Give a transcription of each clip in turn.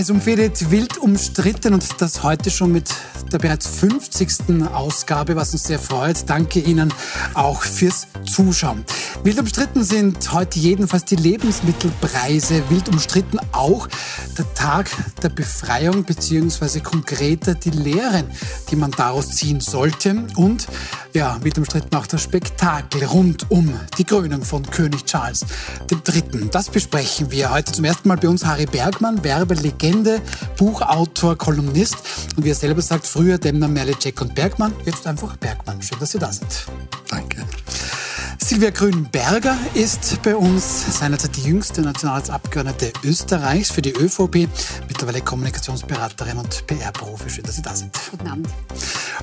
Heiß umfädet, wild umstritten und das heute schon mit der bereits 50. Ausgabe, was uns sehr freut. Danke Ihnen auch fürs Zuschauen. Wild umstritten sind heute jedenfalls die Lebensmittelpreise. Wild umstritten auch der Tag der Befreiung beziehungsweise konkreter die Lehren, die man daraus ziehen sollte. Und ja, wild umstritten auch das Spektakel rund um die Krönung von König Charles III. Das besprechen wir heute zum ersten Mal bei uns Harry Bergmann, Werbelegende, Buchautor, Kolumnist und wie er selber sagt, früher Demner, Merle, Jack und Bergmann, jetzt einfach Bergmann. Schön, dass Sie da sind. Danke. Silvia Grünberger ist bei uns seinerzeit die jüngste Nationalratsabgeordnete Österreichs für die ÖVP, mittlerweile Kommunikationsberaterin und PR-Profi. Schön, dass Sie da sind. Guten Abend.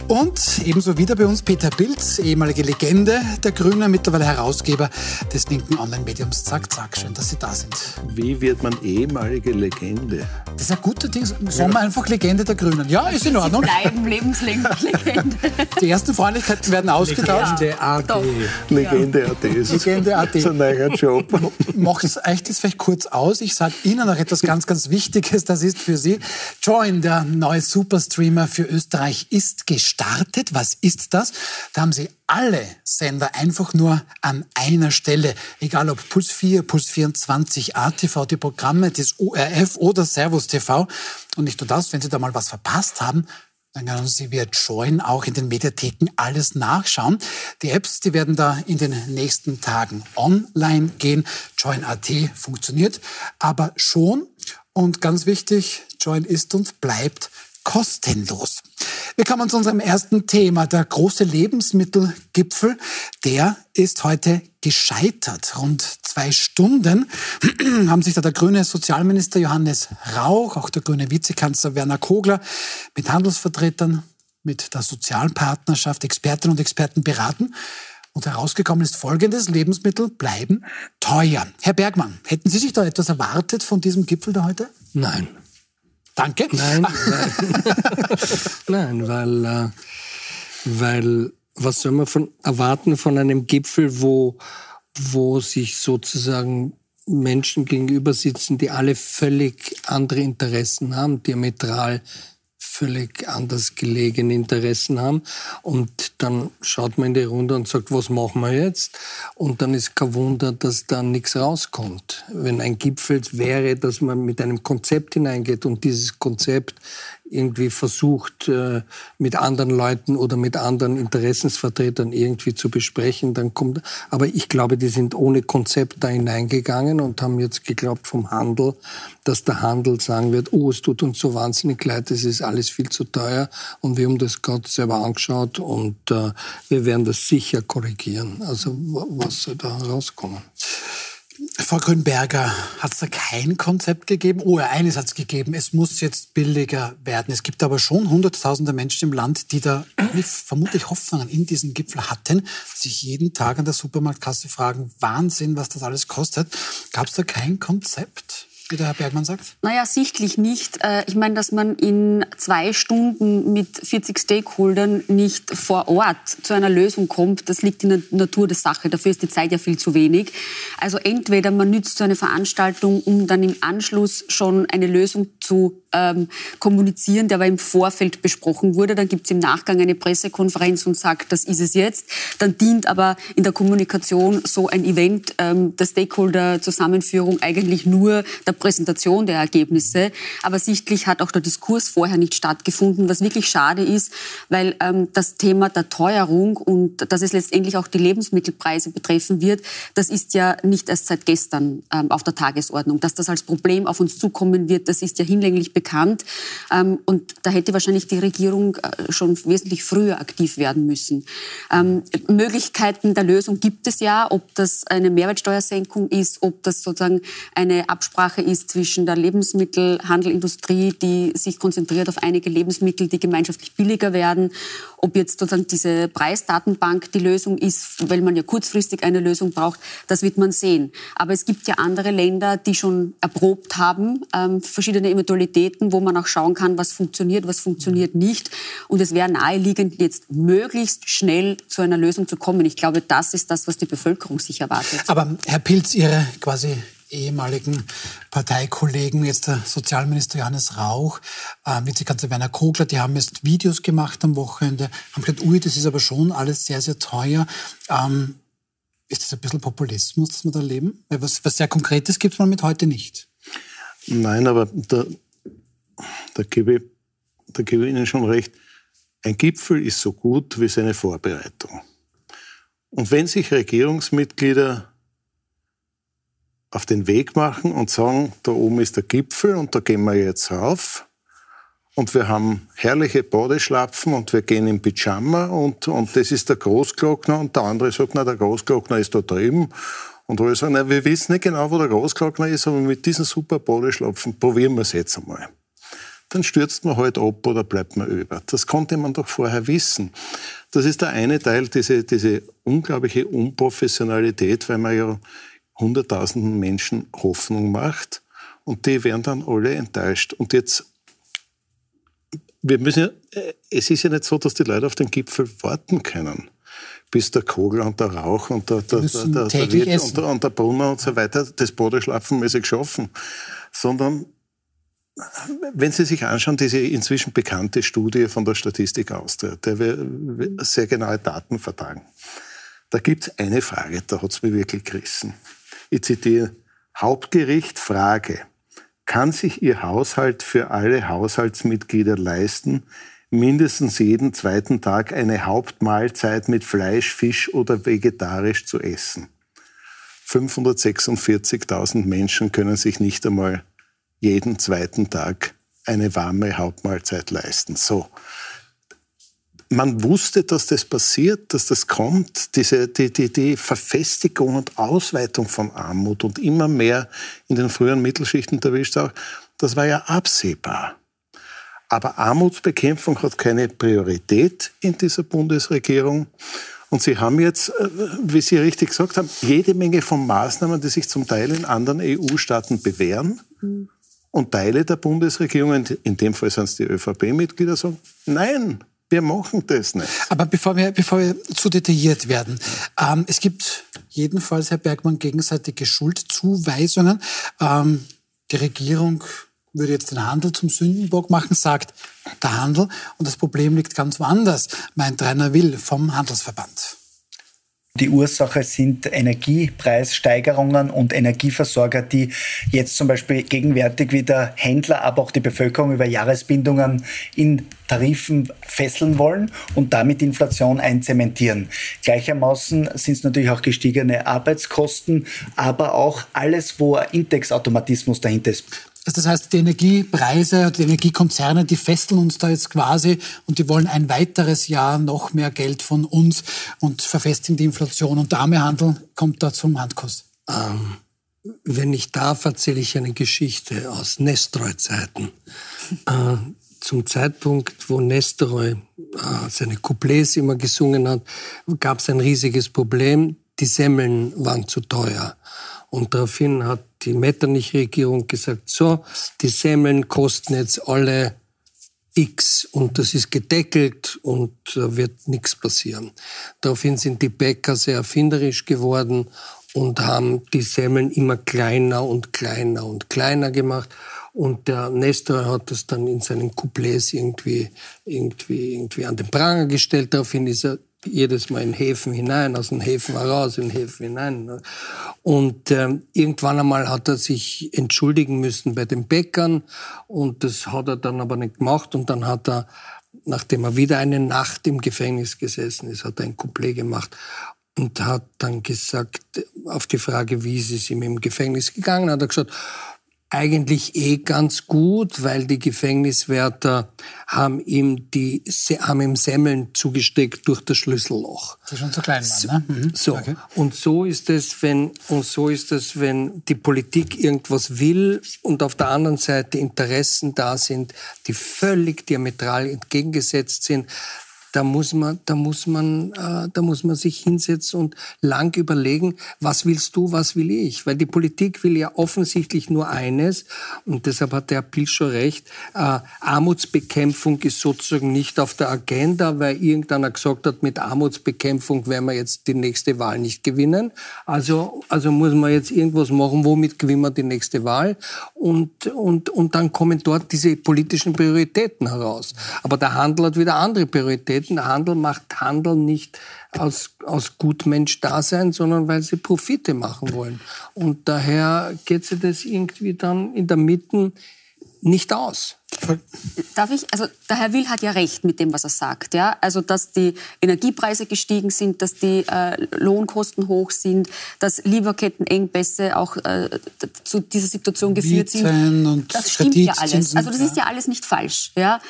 Und ebenso wieder bei uns Peter Pilz, ehemalige Legende der Grünen, mittlerweile Herausgeber des linken Online-Mediums Zack Zack. Schön, dass Sie da sind. Wie wird man ehemalige Legende? Das ist ein guter Ding. Sollen wir einfach Legende der Grünen? Ja, ist in Ordnung. Sie bleiben lebenslänglich Legende. Die ersten Freundlichkeiten werden ausgetauscht. Legende AD. Doch. Legende AD. ist Legende AD. So ein neuer Job. Macht es euch das vielleicht kurz aus? Ich sage Ihnen noch etwas ganz, ganz Wichtiges. Das ist für Sie. Join, der neue Superstreamer für Österreich, ist gestartet. Was ist das? Da haben Sie alle Sender einfach nur an einer Stelle. Egal ob Puls 4, Puls 24, ATV, die Programme des ORF oder Servus TV. Und nicht nur das, wenn Sie da mal was verpasst haben, dann können Sie via Join auch in den Mediatheken alles nachschauen. Die Apps, die werden da in den nächsten Tagen online gehen. Join.at funktioniert aber schon. Und ganz wichtig, Join ist und bleibt kostenlos. Wir kommen zu unserem ersten Thema. Der große Lebensmittelgipfel, der ist heute gescheitert. Rund zwei Stunden haben sich da der grüne Sozialminister Johannes Rauch, auch der grüne Vizekanzler Werner Kogler mit Handelsvertretern, mit der Sozialpartnerschaft, Expertinnen und Experten beraten. Und herausgekommen ist Folgendes, Lebensmittel bleiben teuer. Herr Bergmann, hätten Sie sich da etwas erwartet von diesem Gipfel da heute? Nein. Danke. Nein, nein. nein weil, äh, weil was soll man von, erwarten von einem Gipfel, wo, wo sich sozusagen Menschen gegenüber sitzen, die alle völlig andere Interessen haben, diametral völlig anders gelegene Interessen haben. Und dann schaut man in die Runde und sagt, was machen wir jetzt? Und dann ist kein Wunder, dass da nichts rauskommt. Wenn ein Gipfel wäre, dass man mit einem Konzept hineingeht und dieses Konzept irgendwie versucht, äh, mit anderen Leuten oder mit anderen Interessensvertretern irgendwie zu besprechen, dann kommt, aber ich glaube, die sind ohne Konzept da hineingegangen und haben jetzt geglaubt vom Handel, dass der Handel sagen wird, oh, es tut uns so wahnsinnig leid, es ist alles viel zu teuer und wir haben das gerade selber angeschaut und äh, wir werden das sicher korrigieren. Also was soll da rauskommen? Frau Grünberger, hat es da kein Konzept gegeben? Oh, eines hat es gegeben, es muss jetzt billiger werden. Es gibt aber schon hunderttausende Menschen im Land, die da vermutlich Hoffnungen in diesen Gipfel hatten, sich jeden Tag an der Supermarktkasse fragen, Wahnsinn, was das alles kostet. Gab es da kein Konzept? Wie der Herr Bergmann sagt? Naja, sichtlich nicht. Äh, ich meine, dass man in zwei Stunden mit 40 Stakeholdern nicht vor Ort zu einer Lösung kommt, das liegt in der Natur der Sache. Dafür ist die Zeit ja viel zu wenig. Also entweder man nützt so eine Veranstaltung, um dann im Anschluss schon eine Lösung zu ähm, kommunizieren, der aber im Vorfeld besprochen wurde. Dann gibt es im Nachgang eine Pressekonferenz und sagt, das ist es jetzt. Dann dient aber in der Kommunikation so ein Event ähm, der Stakeholder-Zusammenführung eigentlich nur der Präsentation der Ergebnisse. Aber sichtlich hat auch der Diskurs vorher nicht stattgefunden, was wirklich schade ist, weil ähm, das Thema der Teuerung und dass es letztendlich auch die Lebensmittelpreise betreffen wird, das ist ja nicht erst seit gestern ähm, auf der Tagesordnung. Dass das als Problem auf uns zukommen wird, das ist ja hinlänglich bekannt. Ähm, und da hätte wahrscheinlich die Regierung äh, schon wesentlich früher aktiv werden müssen. Ähm, Möglichkeiten der Lösung gibt es ja, ob das eine Mehrwertsteuersenkung ist, ob das sozusagen eine Absprache ist zwischen der Lebensmittelhandelindustrie, die sich konzentriert auf einige Lebensmittel, die gemeinschaftlich billiger werden, ob jetzt sozusagen diese Preisdatenbank die Lösung ist, weil man ja kurzfristig eine Lösung braucht, das wird man sehen. Aber es gibt ja andere Länder, die schon erprobt haben, ähm, verschiedene Eventualitäten, wo man auch schauen kann, was funktioniert, was funktioniert nicht. Und es wäre naheliegend, jetzt möglichst schnell zu einer Lösung zu kommen. Ich glaube, das ist das, was die Bevölkerung sich erwartet. Aber Herr Pilz, Ihre quasi ehemaligen Parteikollegen, jetzt der Sozialminister Johannes Rauch, äh, Vizekanzler Werner Kogler, die haben jetzt Videos gemacht am Wochenende, haben gesagt, ui, das ist aber schon alles sehr, sehr teuer. Ähm, ist das ein bisschen Populismus, das wir da leben? Was, was sehr Konkretes gibt es man mit heute nicht. Nein, aber da, da, gebe da gebe ich Ihnen schon recht. Ein Gipfel ist so gut wie seine Vorbereitung. Und wenn sich Regierungsmitglieder auf den Weg machen und sagen, da oben ist der Gipfel und da gehen wir jetzt rauf, und wir haben herrliche Badeschlapfen und wir gehen im Pyjama und, und das ist der Großglockner und der andere sagt, na, der Großglockner ist da drüben. Und alle sagen, na, wir wissen nicht genau, wo der Großglockner ist, aber mit diesen super Badeschlapfen probieren wir es jetzt einmal. Dann stürzt man halt ab oder bleibt man über. Das konnte man doch vorher wissen. Das ist der eine Teil, diese, diese unglaubliche Unprofessionalität, weil man ja hunderttausenden Menschen Hoffnung macht und die werden dann alle enttäuscht. Und jetzt wir müssen ja, äh, es ist ja nicht so, dass die Leute auf den Gipfel warten können, bis der Kogel und der Rauch und der, der, der, der, der Wirt und der, und der Brunner und so weiter das Bodenschlafen mäßig schaffen, sondern wenn Sie sich anschauen, diese inzwischen bekannte Studie von der Statistik Austria, der wir sehr genaue Daten vertragen, da gibt es eine Frage, da hat es mich wirklich gerissen. Ich zitiere, Hauptgericht Frage kann sich Ihr Haushalt für alle Haushaltsmitglieder leisten, mindestens jeden zweiten Tag eine Hauptmahlzeit mit Fleisch, Fisch oder vegetarisch zu essen. 546.000 Menschen können sich nicht einmal jeden zweiten Tag eine warme Hauptmahlzeit leisten. So man wusste, dass das passiert, dass das kommt, diese, die, die, die Verfestigung und Ausweitung von Armut und immer mehr in den früheren Mittelschichten erwischt auch, das war ja absehbar. Aber Armutsbekämpfung hat keine Priorität in dieser Bundesregierung. Und Sie haben jetzt, äh, wie Sie richtig gesagt haben, jede Menge von Maßnahmen, die sich zum Teil in anderen EU-Staaten bewähren. Mhm. Und Teile der Bundesregierung, in dem Fall sind es die ÖVP-Mitglieder, sagen, nein, wir machen das nicht. Aber bevor wir, bevor wir zu detailliert werden, ähm, es gibt jedenfalls, Herr Bergmann, gegenseitige Schuldzuweisungen. Ähm, die Regierung würde jetzt den Handel zum Sündenbock machen, sagt der Handel. Und das Problem liegt ganz woanders, meint Rainer Will vom Handelsverband. Die Ursache sind Energiepreissteigerungen und Energieversorger, die jetzt zum Beispiel gegenwärtig wieder Händler, aber auch die Bevölkerung über Jahresbindungen in Tarifen fesseln wollen und damit Inflation einzementieren. Gleichermaßen sind es natürlich auch gestiegene Arbeitskosten, aber auch alles, wo ein Indexautomatismus dahinter ist. Das heißt, die Energiepreise, die Energiekonzerne, die fesseln uns da jetzt quasi und die wollen ein weiteres Jahr noch mehr Geld von uns und verfestigen die Inflation. Und der arme Handel kommt da zum Handkuss. Ähm, wenn ich darf, erzähle ich eine Geschichte aus Nestroy-Zeiten. äh, zum Zeitpunkt, wo Nestroy äh, seine Couplets immer gesungen hat, gab es ein riesiges Problem. Die Semmeln waren zu teuer. Und daraufhin hat die Metternich-Regierung gesagt, so, die Semmeln kosten jetzt alle X und das ist gedeckelt und da wird nichts passieren. Daraufhin sind die Bäcker sehr erfinderisch geworden und haben die Semmeln immer kleiner und kleiner und kleiner gemacht. Und der Nestor hat das dann in seinen Couplets irgendwie, irgendwie, irgendwie an den Pranger gestellt. Daraufhin ist er jedes Mal in Häfen hinein, aus den Häfen heraus, in Häfen hinein. Und ähm, irgendwann einmal hat er sich entschuldigen müssen bei den Bäckern und das hat er dann aber nicht gemacht und dann hat er, nachdem er wieder eine Nacht im Gefängnis gesessen ist, hat er ein Couplet gemacht und hat dann gesagt, auf die Frage, wie ist es ihm im Gefängnis gegangen, hat er gesagt, eigentlich eh ganz gut, weil die Gefängniswärter haben ihm die haben ihm Semmeln zugesteckt durch das Schlüsselloch. Das ist schon zu klein war, ne? Mhm. So okay. und so ist es, wenn und so ist es, wenn die Politik irgendwas will und auf der anderen Seite Interessen da sind, die völlig diametral entgegengesetzt sind, da muss man, da muss man, äh, da muss man sich hinsetzen und lang überlegen, was willst du, was will ich? Weil die Politik will ja offensichtlich nur eines und deshalb hat der Pilz schon recht. Äh, Armutsbekämpfung ist sozusagen nicht auf der Agenda, weil irgendeiner gesagt hat, mit Armutsbekämpfung werden wir jetzt die nächste Wahl nicht gewinnen. Also, also muss man jetzt irgendwas machen, womit gewinnen wir die nächste Wahl und, und, und dann kommen dort diese politischen Prioritäten heraus. Aber der Handel hat wieder andere Prioritäten Prioritäten. Handel macht Handel nicht aus, aus Gutmensch-Dasein, sondern weil sie Profite machen wollen. Und daher geht sie das irgendwie dann in der Mitte nicht aus. Darf ich? Also der Herr Will hat ja recht mit dem, was er sagt. Ja? Also dass die Energiepreise gestiegen sind, dass die äh, Lohnkosten hoch sind, dass Lieferkettenengpässe auch äh, zu dieser Situation geführt Mieten sind. Und das stimmt ja alles. Also das ist ja alles nicht falsch. Ja?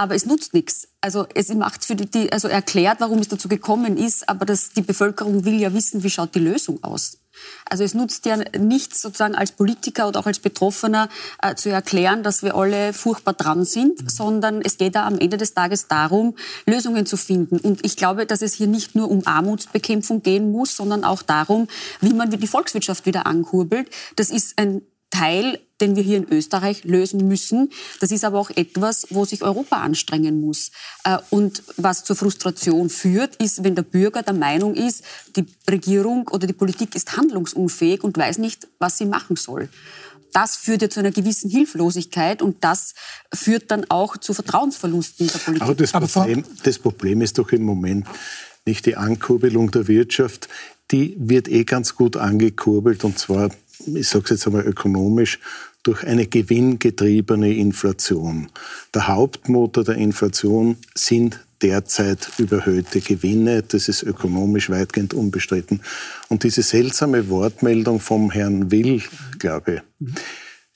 Aber es nutzt nichts. Also es macht für die, also erklärt, warum es dazu gekommen ist, aber das, die Bevölkerung will ja wissen, wie schaut die Lösung aus. Also es nutzt ja nichts sozusagen als Politiker oder auch als Betroffener äh, zu erklären, dass wir alle furchtbar dran sind, mhm. sondern es geht da am Ende des Tages darum, Lösungen zu finden. Und ich glaube, dass es hier nicht nur um Armutsbekämpfung gehen muss, sondern auch darum, wie man die Volkswirtschaft wieder ankurbelt. Das ist ein Teil, den wir hier in Österreich lösen müssen. Das ist aber auch etwas, wo sich Europa anstrengen muss. Äh, und was zur Frustration führt, ist, wenn der Bürger der Meinung ist, die Regierung oder die Politik ist handlungsunfähig und weiß nicht, was sie machen soll. Das führt ja zu einer gewissen Hilflosigkeit und das führt dann auch zu Vertrauensverlusten der Politik. Aber das Problem, das Problem ist doch im Moment nicht die Ankurbelung der Wirtschaft. Die wird eh ganz gut angekurbelt und zwar ich sage es jetzt einmal ökonomisch, durch eine gewinngetriebene Inflation. Der Hauptmotor der Inflation sind derzeit überhöhte Gewinne. Das ist ökonomisch weitgehend unbestritten. Und diese seltsame Wortmeldung vom Herrn Will, glaube ich,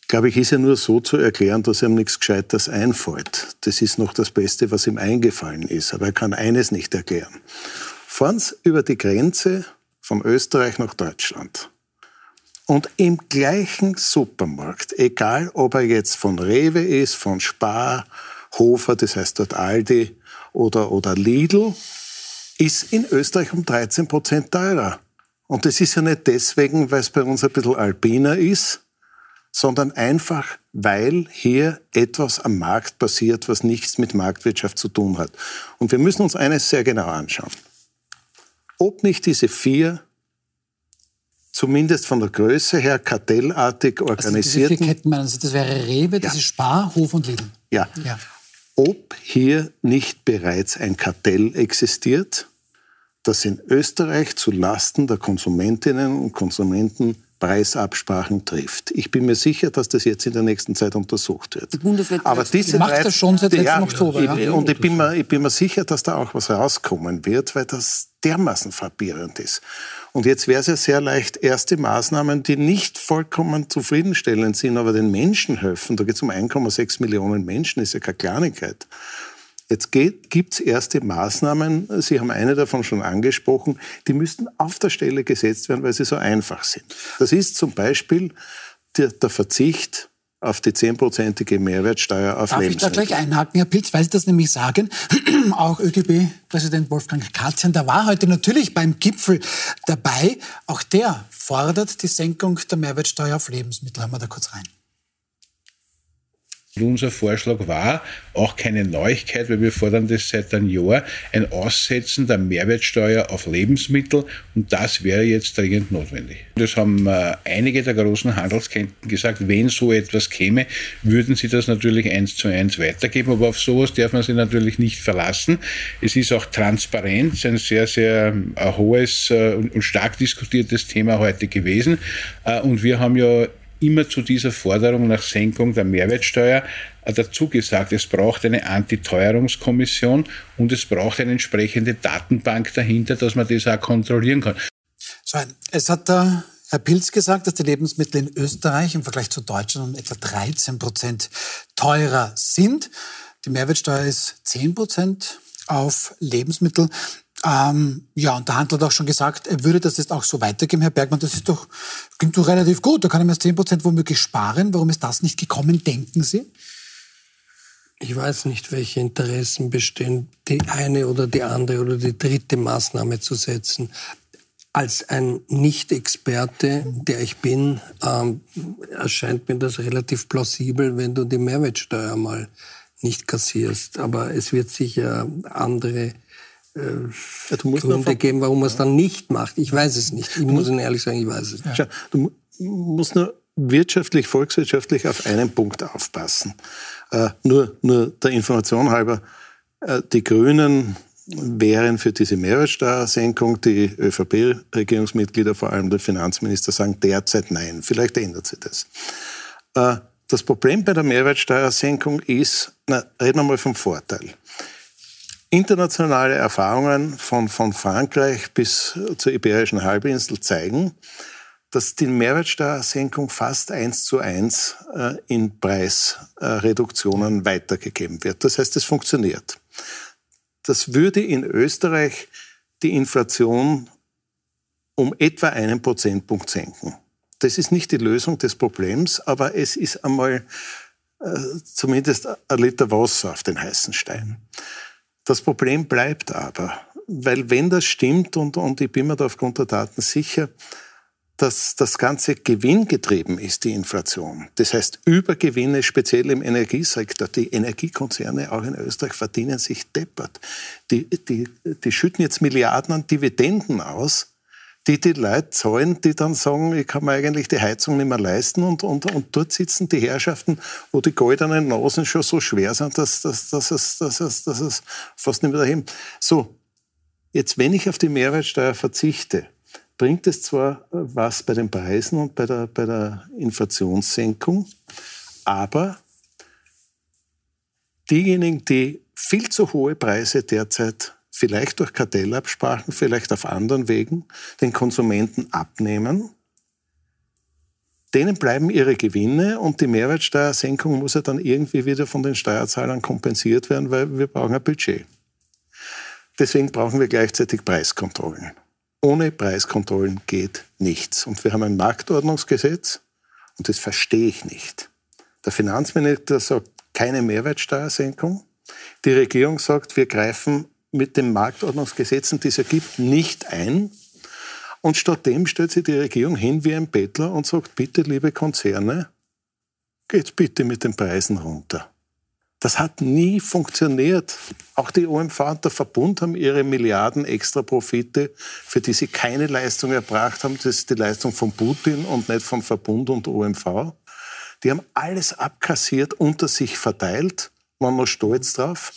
glaube ich, ist ja nur so zu erklären, dass ihm nichts Gescheites einfällt. Das ist noch das Beste, was ihm eingefallen ist. Aber er kann eines nicht erklären. Fahren Sie über die Grenze von Österreich nach Deutschland und im gleichen Supermarkt, egal ob er jetzt von Rewe ist, von Spar, Hofer, das heißt dort Aldi oder, oder Lidl, ist in Österreich um 13 Prozent teurer. Und das ist ja nicht deswegen, weil es bei uns ein bisschen alpiner ist, sondern einfach, weil hier etwas am Markt passiert, was nichts mit Marktwirtschaft zu tun hat. Und wir müssen uns eines sehr genau anschauen. Ob nicht diese vier zumindest von der Größe her kartellartig organisierten. Also Ketten Sie, das wäre Rewe, das ja. ist Spar, Hof und Lidl. Ja. ja. Ob hier nicht bereits ein Kartell existiert, das in Österreich zu Lasten der Konsumentinnen und Konsumenten Preisabsprachen trifft. Ich bin mir sicher, dass das jetzt in der nächsten Zeit untersucht wird. Die Bundeswehr Aber diese macht das schon seit letztem ja, Oktober. Ja? Und ich bin, mir, ich bin mir sicher, dass da auch was rauskommen wird, weil das dermaßen frappierend ist. Und jetzt wäre es ja sehr leicht, erste Maßnahmen, die nicht vollkommen zufriedenstellend sind, aber den Menschen helfen. Da geht es um 1,6 Millionen Menschen, ist ja keine Kleinigkeit. Jetzt gibt es erste Maßnahmen, Sie haben eine davon schon angesprochen, die müssten auf der Stelle gesetzt werden, weil sie so einfach sind. Das ist zum Beispiel der, der Verzicht auf die zehnprozentige Mehrwertsteuer auf Darf Lebensmittel. Darf ich da gleich einhaken, Herr Pilz, weil Sie das nämlich sagen? auch ÖGB-Präsident Wolfgang Katzian, der war heute natürlich beim Gipfel dabei. Auch der fordert die Senkung der Mehrwertsteuer auf Lebensmittel. Hören wir da kurz rein. Unser Vorschlag war auch keine Neuigkeit, weil wir fordern das seit einem Jahr, ein Aussetzen der Mehrwertsteuer auf Lebensmittel und das wäre jetzt dringend notwendig. Das haben äh, einige der großen Handelsketten gesagt, wenn so etwas käme, würden sie das natürlich eins zu eins weitergeben, aber auf sowas darf man sich natürlich nicht verlassen. Es ist auch Transparenz, ein sehr, sehr äh, hohes äh, und stark diskutiertes Thema heute gewesen und wir haben ja immer zu dieser Forderung nach Senkung der Mehrwertsteuer äh, dazu gesagt, es braucht eine Antiteuerungskommission und es braucht eine entsprechende Datenbank dahinter, dass man das auch kontrollieren kann. So, es hat der Herr Pilz gesagt, dass die Lebensmittel in Österreich im Vergleich zu Deutschland um etwa 13 Prozent teurer sind. Die Mehrwertsteuer ist 10 Prozent auf Lebensmittel. Ähm, ja, und der Handel hat auch schon gesagt, er würde das jetzt auch so weitergeben, Herr Bergmann. Das ist doch, klingt doch relativ gut. Da kann er mir 10 Prozent womöglich sparen. Warum ist das nicht gekommen, denken Sie? Ich weiß nicht, welche Interessen bestehen, die eine oder die andere oder die dritte Maßnahme zu setzen. Als ein Nicht-Experte, der ich bin, ähm, erscheint mir das relativ plausibel, wenn du die Mehrwertsteuer mal nicht kassierst. Aber es wird sicher andere ja, Gründe geben, warum man es dann nicht macht. Ich weiß es nicht. Ich muss Ihnen ehrlich sagen, ich weiß es nicht. Ja. Du musst nur wirtschaftlich, volkswirtschaftlich auf einen Punkt aufpassen. Äh, nur, nur der Information halber, äh, die Grünen wären für diese Mehrwertsteuersenkung. Die ÖVP-Regierungsmitglieder, vor allem der Finanzminister, sagen derzeit nein. Vielleicht ändert sich das. Äh, das Problem bei der Mehrwertsteuersenkung ist, na, reden wir mal vom Vorteil. Internationale Erfahrungen von, von Frankreich bis zur Iberischen Halbinsel zeigen, dass die Mehrwertsteuersenkung fast eins zu eins äh, in Preisreduktionen weitergegeben wird. Das heißt, es funktioniert. Das würde in Österreich die Inflation um etwa einen Prozentpunkt senken. Das ist nicht die Lösung des Problems, aber es ist einmal äh, zumindest ein Liter Wasser auf den heißen Stein. Das Problem bleibt aber, weil wenn das stimmt, und, und ich bin mir da aufgrund der Daten sicher, dass das Ganze gewinngetrieben ist, die Inflation. Das heißt, Übergewinne, speziell im Energiesektor. Die Energiekonzerne auch in Österreich verdienen sich deppert. Die, die, die schütten jetzt Milliarden an Dividenden aus, die die Leute zahlen, die dann sagen, ich kann mir eigentlich die Heizung nicht mehr leisten. Und, und, und dort sitzen die Herrschaften, wo die goldenen Nasen schon so schwer sind, dass, dass, dass, es, dass, es, dass es fast nicht mehr dahin. So, jetzt wenn ich auf die Mehrwertsteuer verzichte, bringt es zwar was bei den Preisen und bei der, bei der Inflationssenkung, aber diejenigen, die viel zu hohe Preise derzeit vielleicht durch Kartellabsprachen, vielleicht auf anderen Wegen den Konsumenten abnehmen, denen bleiben ihre Gewinne und die Mehrwertsteuersenkung muss ja dann irgendwie wieder von den Steuerzahlern kompensiert werden, weil wir brauchen ein Budget. Deswegen brauchen wir gleichzeitig Preiskontrollen. Ohne Preiskontrollen geht nichts. Und wir haben ein Marktordnungsgesetz und das verstehe ich nicht. Der Finanzminister sagt keine Mehrwertsteuersenkung. Die Regierung sagt, wir greifen mit den Marktordnungsgesetzen, die es ja gibt, nicht ein. Und stattdem stellt sich die Regierung hin wie ein Bettler und sagt, bitte, liebe Konzerne, geht bitte mit den Preisen runter. Das hat nie funktioniert. Auch die OMV und der Verbund haben ihre Milliarden extra Profite, für die sie keine Leistung erbracht haben. Das ist die Leistung von Putin und nicht von Verbund und OMV. Die haben alles abkassiert, unter sich verteilt, waren noch stolz drauf.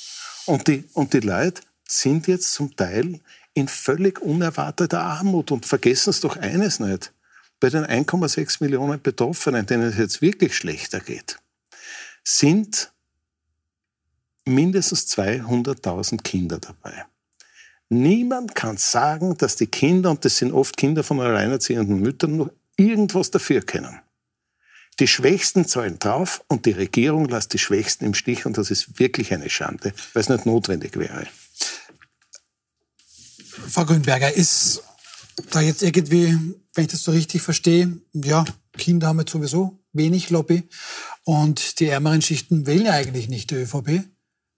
Und die, und die Leute sind jetzt zum Teil in völlig unerwarteter Armut. Und vergessen Sie doch eines nicht. Bei den 1,6 Millionen Betroffenen, denen es jetzt wirklich schlechter geht, sind mindestens 200.000 Kinder dabei. Niemand kann sagen, dass die Kinder, und das sind oft Kinder von alleinerziehenden Müttern, noch irgendwas dafür können. Die Schwächsten zahlen drauf und die Regierung lässt die Schwächsten im Stich und das ist wirklich eine Schande, weil es nicht notwendig wäre. Frau Grünberger, ist da jetzt irgendwie, wenn ich das so richtig verstehe, ja, Kinder haben jetzt sowieso wenig Lobby und die ärmeren Schichten wählen ja eigentlich nicht die ÖVP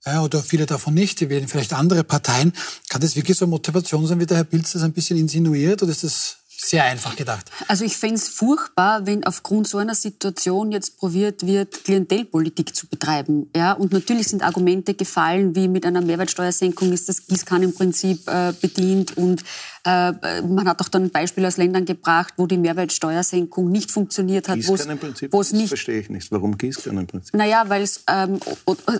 ja, oder viele davon nicht, die wählen vielleicht andere Parteien. Kann das wirklich so eine Motivation sein, wie der Herr Pilz das ein bisschen insinuiert, oder ist das sehr einfach gedacht. Also ich fände es furchtbar, wenn aufgrund so einer Situation jetzt probiert wird, Klientelpolitik zu betreiben. Ja? Und natürlich sind Argumente gefallen, wie mit einer Mehrwertsteuersenkung ist das Gießkannenprinzip äh, bedient. Und äh, man hat auch dann ein Beispiel aus Ländern gebracht, wo die Mehrwertsteuersenkung nicht funktioniert hat. Gießkannenprinzip, das nicht, verstehe ich nicht. Warum Gießkannenprinzip? Naja, weil es ähm,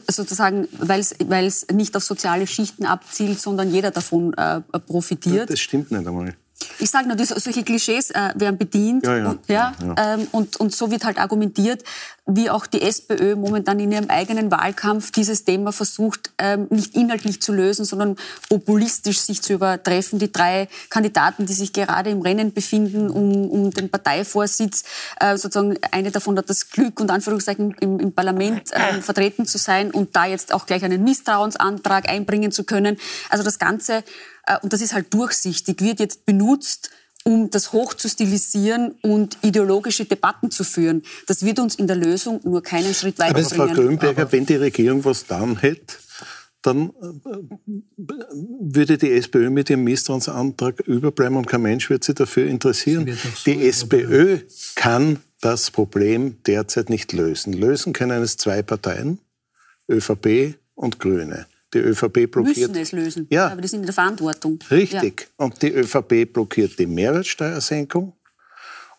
sozusagen, weil es nicht auf soziale Schichten abzielt, sondern jeder davon äh, profitiert. Das stimmt nicht einmal. Ich sage nur, solche Klischees äh, werden bedient ja, ja, und, ja. Ähm, und, und so wird halt argumentiert, wie auch die SPÖ momentan in ihrem eigenen Wahlkampf dieses Thema versucht, ähm, nicht inhaltlich zu lösen, sondern populistisch sich zu übertreffen. Die drei Kandidaten, die sich gerade im Rennen befinden um, um den Parteivorsitz, äh, sozusagen eine davon hat das Glück und Anführungszeichen im, im Parlament äh, vertreten zu sein und da jetzt auch gleich einen Misstrauensantrag einbringen zu können. Also das Ganze und das ist halt durchsichtig, wird jetzt benutzt, um das hoch zu stilisieren und ideologische Debatten zu führen. Das wird uns in der Lösung nur keinen Schritt weiter Aber Frau Grünberger, wenn die Regierung was dann hätte, dann äh, würde die SPÖ mit ihrem Misstrauensantrag überbleiben und kein Mensch wird sich dafür interessieren. So die SPÖ kann das Problem derzeit nicht lösen. Lösen können es zwei Parteien, ÖVP und Grüne. Die ÖVP blockiert. Müssen es lösen. Ja. Aber die sind in der Verantwortung. Richtig. Ja. Und die ÖVP blockiert die Mehrwertsteuersenkung.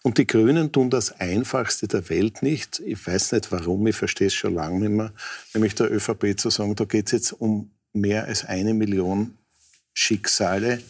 Und die Grünen tun das Einfachste der Welt nicht. Ich weiß nicht warum, ich verstehe es schon lange nicht mehr, nämlich der ÖVP zu sagen, da geht es jetzt um mehr als eine Million Schicksale,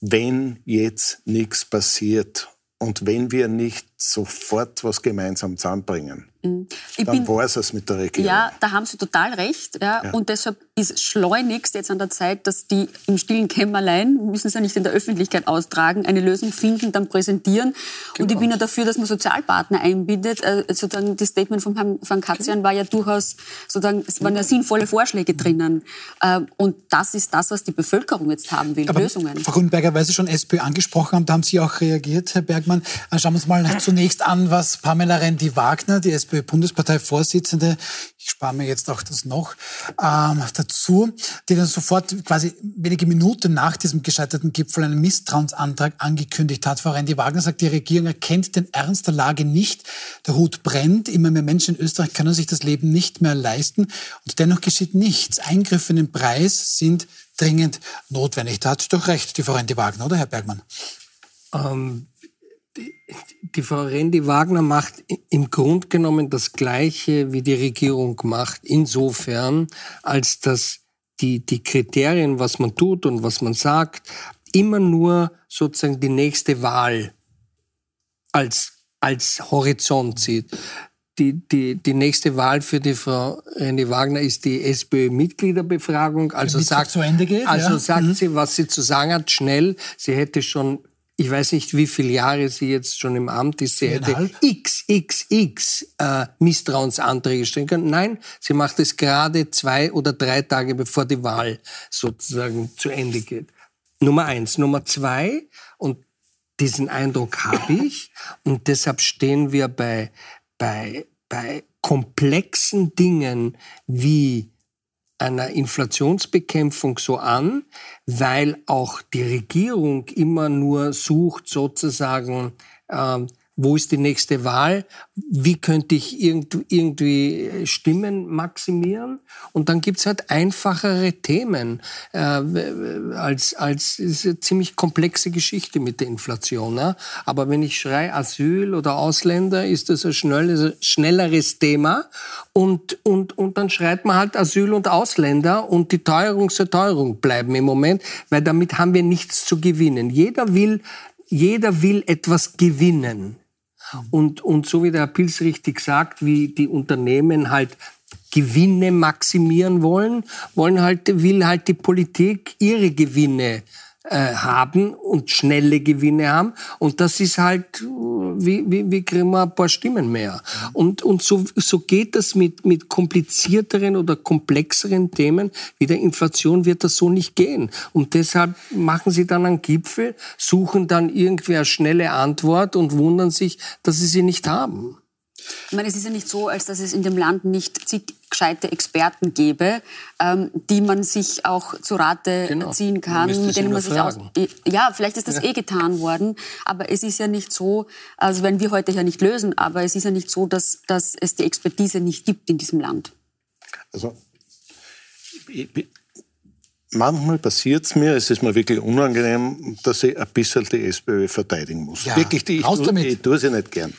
wenn jetzt nichts passiert und wenn wir nicht sofort was gemeinsam zusammenbringen. Mhm. Ich dann war es mit der Regierung. Ja, da haben Sie total recht. Ja. ja. Und deshalb ist schleunigst jetzt an der Zeit, dass die im stillen Kämmerlein, müssen sie ja nicht in der Öffentlichkeit austragen, eine Lösung finden, dann präsentieren. Genau. Und ich bin ja dafür, dass man Sozialpartner einbindet. Äh, sozusagen das Statement von Herrn Van Katzian war ja durchaus, sozusagen, es waren ja sinnvolle Vorschläge drinnen. Äh, und das ist das, was die Bevölkerung jetzt haben will, Aber Lösungen. Frau Grünberger, weil Sie schon SPÖ angesprochen haben, da haben Sie auch reagiert, Herr Bergmann. Schauen wir uns mal zunächst an, was Pamela Rendi-Wagner, die SPÖ-Bundesparteivorsitzende, ich spare mir jetzt auch das noch, ähm, dazu, die dann sofort quasi wenige Minuten nach diesem gescheiterten Gipfel einen Misstrauensantrag angekündigt hat. Frau Rendi-Wagner sagt, die Regierung erkennt den Ernst der Lage nicht. Der Hut brennt. Immer mehr Menschen in Österreich können sich das Leben nicht mehr leisten. Und dennoch geschieht nichts. Eingriffe in den Preis sind dringend notwendig. Da hat doch recht, die Frau Rendi-Wagner, oder Herr Bergmann? Ähm, die, Frau Rendi Wagner macht im Grunde genommen das Gleiche, wie die Regierung macht, insofern, als dass die, die Kriterien, was man tut und was man sagt, immer nur sozusagen die nächste Wahl als, als Horizont sieht. Die, die, die nächste Wahl für die Frau Rendi Wagner ist die SPÖ-Mitgliederbefragung. Also sagt, geht, also ja. sagt mhm. sie, was sie zu sagen hat, schnell. Sie hätte schon ich weiß nicht, wie viele Jahre sie jetzt schon im Amt ist, sie hätte XXX äh, Misstrauensanträge stellen können. Nein, sie macht es gerade zwei oder drei Tage bevor die Wahl sozusagen zu Ende geht. Nummer eins. Nummer zwei, und diesen Eindruck habe ich, und deshalb stehen wir bei, bei, bei komplexen Dingen wie einer Inflationsbekämpfung so an, weil auch die Regierung immer nur sucht sozusagen ähm, wo ist die nächste Wahl, wie könnte ich irgendwie Stimmen maximieren. Und dann gibt's halt einfachere Themen äh, als, als ist eine ziemlich komplexe Geschichte mit der Inflation. Ne? Aber wenn ich schreie Asyl oder Ausländer, ist das ein schnelles, schnelleres Thema. Und, und, und dann schreit man halt Asyl und Ausländer und die Teuerung soll Teuerung bleiben im Moment, weil damit haben wir nichts zu gewinnen. Jeder will jeder will etwas gewinnen. Und, und so wie der Herr Pils richtig sagt, wie die Unternehmen halt Gewinne maximieren wollen, wollen halt, will halt die Politik ihre Gewinne äh, haben und schnelle Gewinne haben. Und das ist halt, wie, wie, wie kriegen wir ein paar Stimmen mehr. Und, und so, so geht das mit, mit komplizierteren oder komplexeren Themen wie der Inflation wird das so nicht gehen. Und deshalb machen sie dann einen Gipfel, suchen dann irgendwie eine schnelle Antwort und wundern sich, dass sie sie nicht haben. Ich meine, es ist ja nicht so, als dass es in dem Land nicht zig gescheite Experten gäbe, ähm, die man sich auch zu Rate genau. ziehen kann, mit denen man sich aus. Ja, vielleicht ist das ja. eh getan worden, aber es ist ja nicht so, also werden wir heute ja nicht lösen, aber es ist ja nicht so, dass, dass es die Expertise nicht gibt in diesem Land. Also manchmal passiert es mir, es ist mir wirklich unangenehm, dass ich ein bisschen die SPÖ verteidigen muss. Ja, wirklich, die, ich, tue, ich tue sie nicht gern.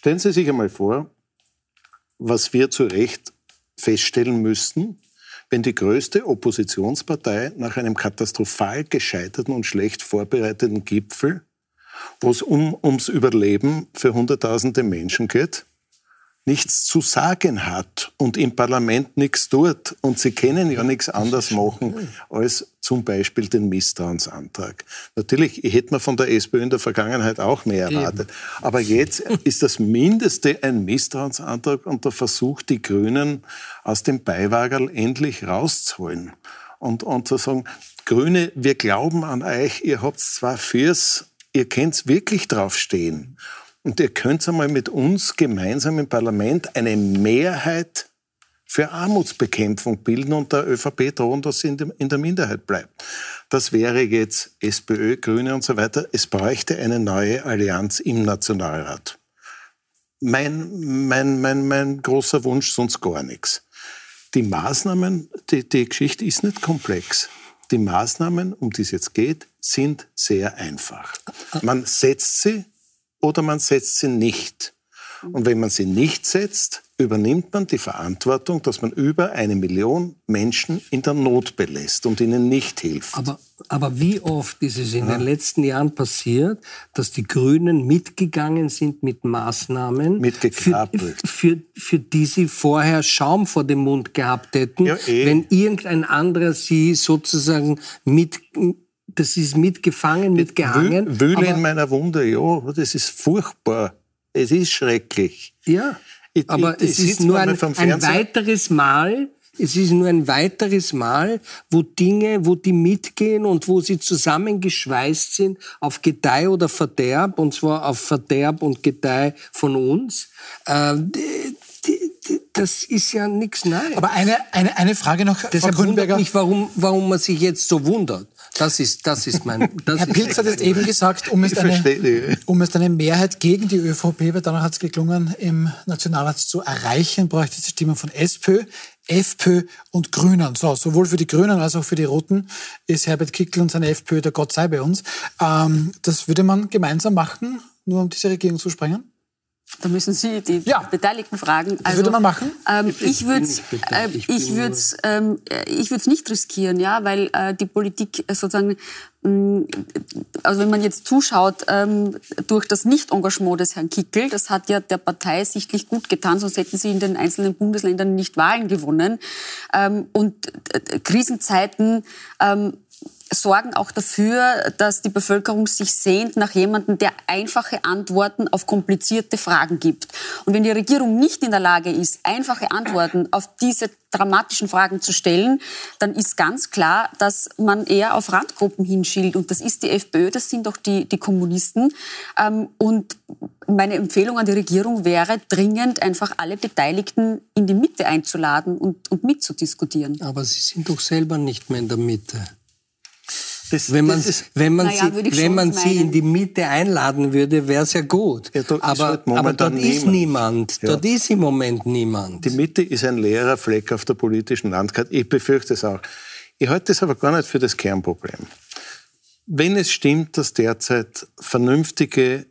Stellen Sie sich einmal vor, was wir zu Recht feststellen müssten, wenn die größte Oppositionspartei nach einem katastrophal gescheiterten und schlecht vorbereiteten Gipfel, wo es um, ums Überleben für Hunderttausende Menschen geht, nichts zu sagen hat und im Parlament nichts tut. Und sie können ja nichts anderes machen als zum Beispiel den Misstrauensantrag. Natürlich hätte man von der SPÖ in der Vergangenheit auch mehr erwartet. Eben. Aber jetzt ist das Mindeste ein Misstrauensantrag und der Versuch, die Grünen aus dem Beiwagerl endlich rauszuholen und, und zu sagen, Grüne, wir glauben an euch, ihr habt zwar fürs, ihr könnt wirklich draufstehen. Und ihr könnt einmal mit uns gemeinsam im Parlament eine Mehrheit für Armutsbekämpfung bilden und der ÖVP drohen, dass sie in der Minderheit bleibt. Das wäre jetzt SPÖ, Grüne und so weiter. Es bräuchte eine neue Allianz im Nationalrat. Mein, mein, mein, mein großer Wunsch, sonst gar nichts. Die Maßnahmen, die, die Geschichte ist nicht komplex. Die Maßnahmen, um die es jetzt geht, sind sehr einfach. Man setzt sie oder man setzt sie nicht. Und wenn man sie nicht setzt, übernimmt man die Verantwortung, dass man über eine Million Menschen in der Not belässt und ihnen nicht hilft. Aber, aber wie oft ist es in ja. den letzten Jahren passiert, dass die Grünen mitgegangen sind mit Maßnahmen, für, für, für die sie vorher Schaum vor dem Mund gehabt hätten, ja, eh. wenn irgendein anderer sie sozusagen mit das ist mitgefangen, mitgehangen. Wühle in meiner Wunde, ja, das ist furchtbar. Es ist schrecklich. Ja. Ich, aber ich, es ist nur ein, ein weiteres Mal, es ist nur ein weiteres Mal, wo Dinge, wo die mitgehen und wo sie zusammengeschweißt sind auf Gedeih oder Verderb, und zwar auf Verderb und Gedeih von uns. Äh, das ist ja nichts Neues. Aber eine, eine, eine Frage noch, Deshalb Frau Grünberger. mich, warum, warum man sich jetzt so wundert. Das ist, das ist mein. Das Herr Pilz hat jetzt eben gesagt, um es, eine, um es eine Mehrheit gegen die ÖVP, weil danach hat es gelungen, im Nationalrat zu erreichen, bräuchte es die Stimmen von SPÖ, FPÖ und Grünen. So, sowohl für die Grünen als auch für die Roten ist Herbert Kickl und seine FPÖ der Gott sei bei uns. Ähm, das würde man gemeinsam machen, nur um diese Regierung zu sprengen? Da müssen Sie die ja. Beteiligten fragen. Also, würde man machen? Ähm, ich würde es äh, ich würd's, ähm, ich würd's nicht riskieren, ja, weil äh, die Politik sozusagen, mh, mm, also wenn man jetzt zuschaut, ähm, durch das Nicht-Engagement des Herrn Kickel, das hat ja der Partei sichtlich gut getan, sonst hätten sie in den einzelnen Bundesländern nicht Wahlen gewonnen. Ähm, und äh, Krisenzeiten ähm, sorgen auch dafür, dass die Bevölkerung sich sehnt nach jemandem, der einfache Antworten auf komplizierte Fragen gibt. Und wenn die Regierung nicht in der Lage ist, einfache Antworten auf diese dramatischen Fragen zu stellen, dann ist ganz klar, dass man eher auf Randgruppen hinschielt. Und das ist die FPÖ, das sind doch die, die Kommunisten. Ähm, und meine Empfehlung an die Regierung wäre, dringend einfach alle Beteiligten in die Mitte einzuladen und, und mitzudiskutieren. Aber Sie sind doch selber nicht mehr in der Mitte. Das, wenn man, das wenn man, naja, sie, wenn man sie in die Mitte einladen würde, wäre es ja gut. Ja, aber, halt aber dort niemand. ist niemand. Ja. Dort ist im Moment niemand. Die Mitte ist ein leerer Fleck auf der politischen Landkarte. Ich befürchte es auch. Ich halte das aber gar nicht für das Kernproblem. Wenn es stimmt, dass derzeit vernünftige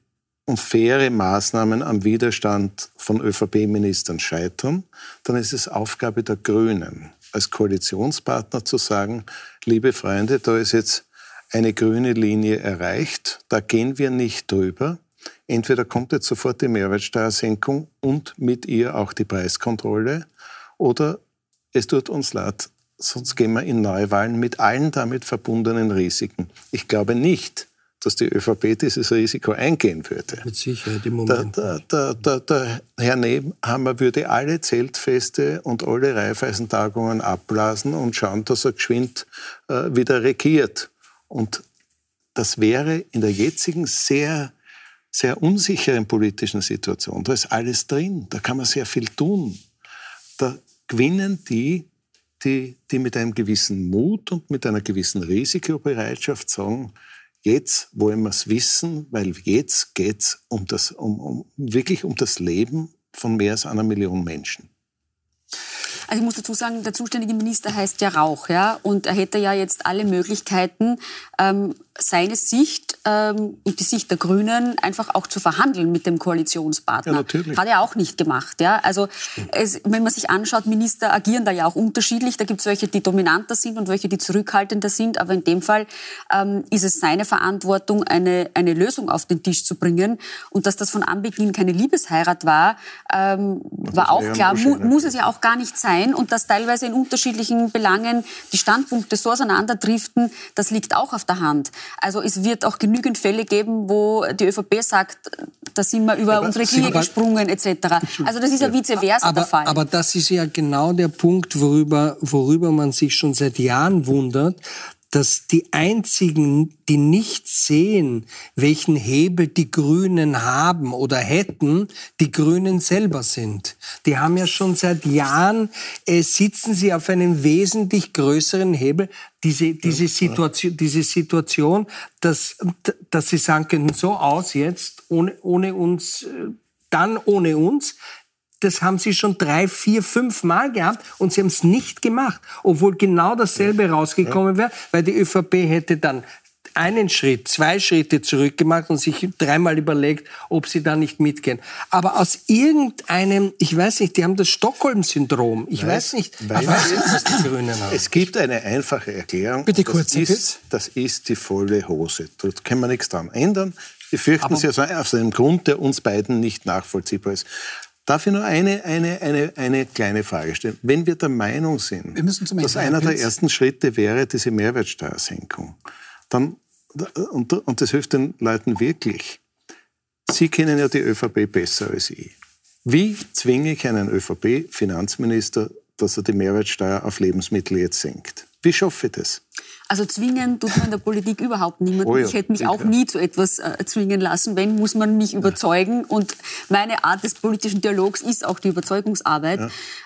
und faire Maßnahmen am Widerstand von ÖVP-Ministern scheitern, dann ist es Aufgabe der Grünen, als Koalitionspartner zu sagen, liebe Freunde, da ist jetzt eine grüne Linie erreicht. Da gehen wir nicht drüber. Entweder kommt jetzt sofort die Mehrwertsteuersenkung und mit ihr auch die Preiskontrolle oder es tut uns leid, sonst gehen wir in Neuwahlen mit allen damit verbundenen Risiken. Ich glaube nicht, dass die ÖVP dieses Risiko eingehen würde. Mit Sicherheit im Moment. Der, der, der, der Herr Nehammer würde alle Zeltfeste und alle Reifeisentagungen abblasen und schauen, dass er geschwind äh, wieder regiert. Und das wäre in der jetzigen sehr, sehr unsicheren politischen Situation, da ist alles drin, da kann man sehr viel tun. Da gewinnen die, die, die mit einem gewissen Mut und mit einer gewissen Risikobereitschaft sagen, jetzt wollen wir es wissen, weil jetzt geht es um um, um, wirklich um das Leben von mehr als einer Million Menschen. Also ich muss dazu sagen, der zuständige Minister heißt ja Rauch, ja, und er hätte ja jetzt alle Möglichkeiten, ähm, seine Sicht ähm, und die Sicht der Grünen einfach auch zu verhandeln mit dem Koalitionspartner. Ja, natürlich. Hat er auch nicht gemacht. Ja? Also es, wenn man sich anschaut, Minister agieren da ja auch unterschiedlich. Da gibt es welche, die dominanter sind und welche, die zurückhaltender sind. Aber in dem Fall ähm, ist es seine Verantwortung, eine, eine Lösung auf den Tisch zu bringen. Und dass das von Anbeginn keine Liebesheirat war, ähm, war auch klar. Mu muss es ja auch gar nicht sein. Und dass teilweise in unterschiedlichen Belangen die Standpunkte so auseinanderdriften, das liegt auch auf der Hand. Also es wird auch genügend Fälle geben, wo die ÖVP sagt, da sind wir über aber unsere Linie gesprungen etc. Also das ist ja vice versa aber, der Fall. Aber das ist ja genau der Punkt, worüber, worüber man sich schon seit Jahren wundert, dass die einzigen, die nicht sehen, welchen Hebel die Grünen haben oder hätten, die Grünen selber sind. Die haben ja schon seit Jahren, äh, sitzen sie auf einem wesentlich größeren Hebel. Diese, diese, Situation, diese Situation, dass, dass sie sagen können, so aus jetzt, ohne, ohne uns, äh, dann ohne uns, das haben sie schon drei, vier, fünf Mal gehabt und sie haben es nicht gemacht, obwohl genau dasselbe rausgekommen wäre, weil die ÖVP hätte dann einen Schritt, zwei Schritte zurückgemacht und sich dreimal überlegt, ob sie da nicht mitgehen. Aber aus irgendeinem, ich weiß nicht, die haben das Stockholm-Syndrom. Ich weiß, weiß nicht, weiß weiß nicht, was die Grünen haben. Es gibt eine einfache Erklärung. Bitte kurz, das ist, das ist die volle Hose. Da kann man nichts dran ändern. Wir fürchten sie also aus einem Grund, der uns beiden nicht nachvollziehbar ist. Darf ich nur eine, eine, eine, eine kleine Frage stellen? Wenn wir der Meinung sind, dass einer der ersten Schritte wäre diese Mehrwertsteuersenkung, dann, und, und das hilft den Leuten wirklich, Sie kennen ja die ÖVP besser als ich. Wie zwinge ich einen ÖVP-Finanzminister, dass er die Mehrwertsteuer auf Lebensmittel jetzt senkt? Wie schaffe ich das? Also zwingen tut man in der Politik überhaupt niemanden. Oh ja, ich hätte mich sicher. auch nie zu etwas äh, zwingen lassen. Wenn, muss man mich überzeugen. Und meine Art des politischen Dialogs ist auch die Überzeugungsarbeit.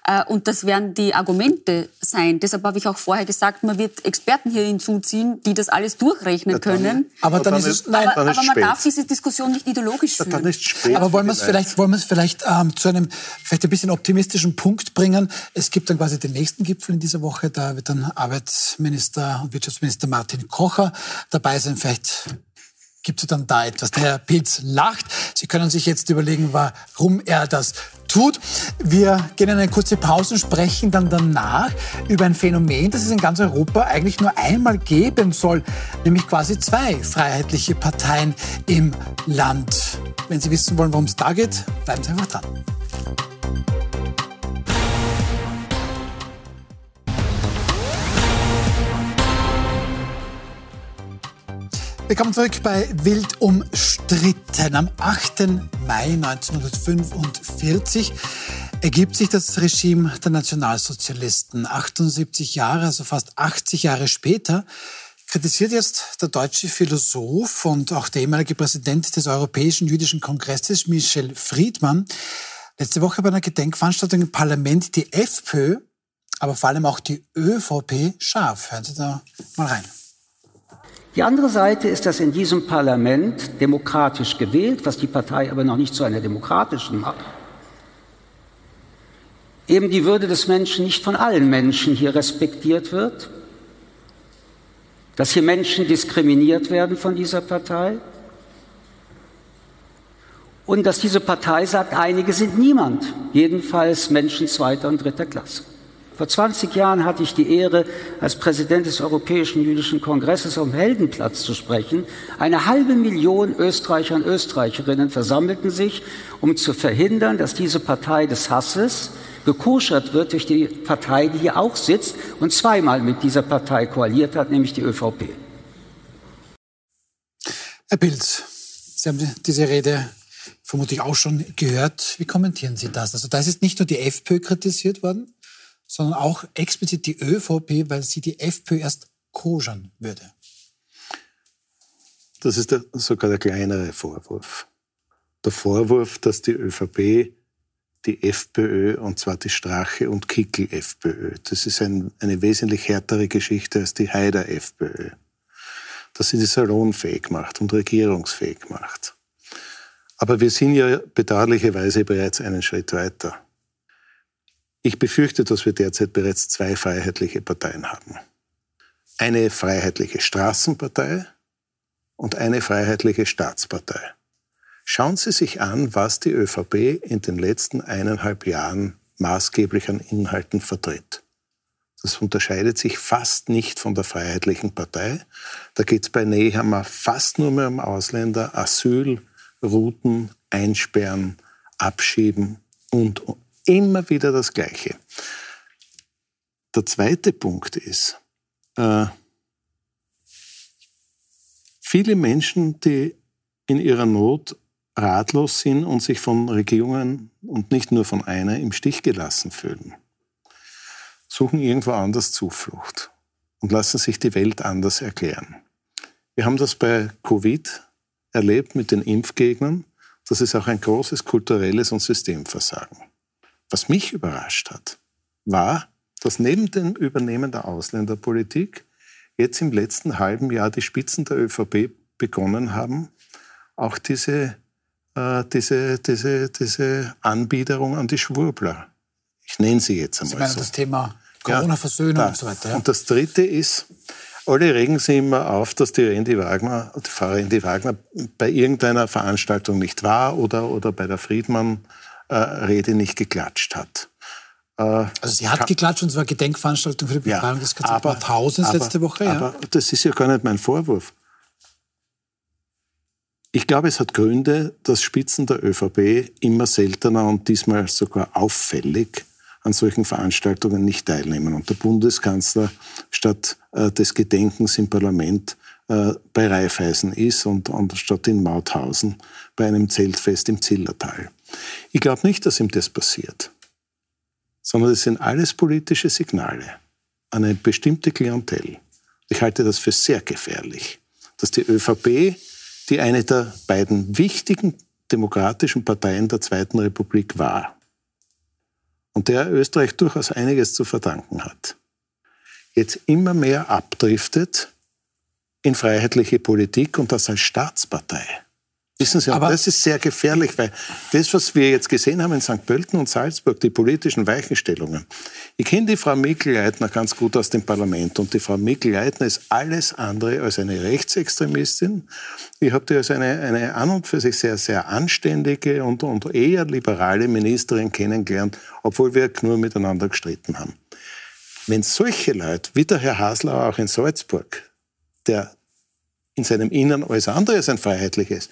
Ja. Äh, und das werden die Argumente sein. Deshalb habe ich auch vorher gesagt, man wird Experten hier hinzuziehen, die das alles durchrechnen ja, können. Aber dann, ist es, nein, aber, aber man spät. darf diese Diskussion nicht ideologisch führen. Dann ist spät aber wollen wir es vielleicht, wollen wir es vielleicht ähm, zu einem vielleicht ein bisschen optimistischen Punkt bringen? Es gibt dann quasi den nächsten Gipfel in dieser Woche. Da wird dann Arbeitsminister und Wirtschaftsminister Martin Kocher dabei sein. Vielleicht gibt es dann da etwas. Der Herr Pilz lacht. Sie können sich jetzt überlegen, warum er das tut. Wir gehen in eine kurze Pause und sprechen dann danach über ein Phänomen, das es in ganz Europa eigentlich nur einmal geben soll, nämlich quasi zwei freiheitliche Parteien im Land. Wenn Sie wissen wollen, worum es da geht, bleiben Sie einfach dran. Willkommen zurück bei Wild umstritten. Am 8. Mai 1945 ergibt sich das Regime der Nationalsozialisten. 78 Jahre, also fast 80 Jahre später, kritisiert jetzt der deutsche Philosoph und auch der ehemalige Präsident des Europäischen Jüdischen Kongresses, Michel Friedmann, letzte Woche bei einer Gedenkveranstaltung im Parlament die FPÖ, aber vor allem auch die ÖVP scharf. Hören Sie da mal rein. Die andere Seite ist, dass in diesem Parlament demokratisch gewählt, was die Partei aber noch nicht zu einer demokratischen macht, eben die Würde des Menschen nicht von allen Menschen hier respektiert wird, dass hier Menschen diskriminiert werden von dieser Partei und dass diese Partei sagt, einige sind niemand, jedenfalls Menschen zweiter und dritter Klasse. Vor 20 Jahren hatte ich die Ehre, als Präsident des Europäischen Jüdischen Kongresses dem Heldenplatz zu sprechen. Eine halbe Million Österreicher und Österreicherinnen versammelten sich, um zu verhindern, dass diese Partei des Hasses gekoschert wird durch die Partei, die hier auch sitzt und zweimal mit dieser Partei koaliert hat, nämlich die ÖVP. Herr Pilz, Sie haben diese Rede vermutlich auch schon gehört. Wie kommentieren Sie das? Also da ist nicht nur die FPÖ kritisiert worden, sondern auch explizit die ÖVP, weil sie die FPÖ erst koschern würde. Das ist der, sogar der kleinere Vorwurf. Der Vorwurf, dass die ÖVP die FPÖ, und zwar die Strache- und Kickel-FPÖ, das ist ein, eine wesentlich härtere Geschichte als die Haider-FPÖ, dass sie die salonfähig macht und regierungsfähig macht. Aber wir sind ja bedauerlicherweise bereits einen Schritt weiter. Ich befürchte, dass wir derzeit bereits zwei freiheitliche Parteien haben. Eine freiheitliche Straßenpartei und eine freiheitliche Staatspartei. Schauen Sie sich an, was die ÖVP in den letzten eineinhalb Jahren maßgeblich an Inhalten vertritt. Das unterscheidet sich fast nicht von der Freiheitlichen Partei. Da geht es bei Nehammer fast nur mehr um Ausländer, Asyl, Routen, Einsperren, Abschieben und, Immer wieder das Gleiche. Der zweite Punkt ist, äh, viele Menschen, die in ihrer Not ratlos sind und sich von Regierungen und nicht nur von einer im Stich gelassen fühlen, suchen irgendwo anders Zuflucht. und lassen sich die Welt anders erklären. Wir haben das bei Covid erlebt mit den Impfgegnern. Das ist auch ein großes kulturelles und Systemversagen. Was mich überrascht hat, war, dass neben dem Übernehmen der Ausländerpolitik jetzt im letzten halben Jahr die Spitzen der ÖVP begonnen haben, auch diese, äh, diese, diese, diese Anbiederung an die Schwurbler. Ich nenne sie jetzt einmal Sie meinen so. das Thema Corona-Versöhnung Ja, und so weiter. Ja. Und das Dritte ist, alle regen sich immer auf, dass die Randy Wagner, die Frau Randy Wagner bei irgendeiner Veranstaltung nicht war oder, oder bei der Friedmann-Rede nicht geklatscht hat. Äh, Also sie hat geklatscht und zwar Gedenkveranstaltung für die Befreiung des KZ Mauthausen aber- letzte Woche. Ja. Aber das ist ja gar nicht mein Vorwurf. Ich glaube, es hat Gründe, dass Spitzen der ÖVP immer seltener und diesmal sogar auffällig an solchen Veranstaltungen nicht teilnehmen. Und der Bundeskanzler statt äh, des Gedenkens im Parlament äh, bei Raiffeisen ist und, und statt in Mauthausen bei einem Zeltfest im Zillertal. Ich glaube nicht, dass ihm das passiert, sondern es sind alles politische Signale an eine bestimmte Klientel. Ich halte das für sehr gefährlich, dass die ÖVP, die eine der beiden wichtigen demokratischen Parteien der Zweiten Republik war und der Österreich durchaus einiges zu verdanken hat, jetzt immer mehr abdriftet in freiheitliche Politik und das als Staatspartei. Wissen Sie, Aber- das ist sehr gefährlich, weil das, was wir jetzt gesehen haben in St. Pölten und Salzburg, die politischen Weichenstellungen. Ich kenne die Frau Mikl-Leitner ganz gut aus dem Parlament und die Frau Mikl-Leitner ist alles andere als eine Rechtsextremistin. Ich habe die als eine, eine an und für sich sehr, sehr anständige und, und eher liberale Ministerin kennengelernt, obwohl wir nur miteinander gestritten haben. Wenn solche Leute, wie der Herr Haslauer auch in Salzburg, der in seinem Innern alles andere als ein freiheitliches,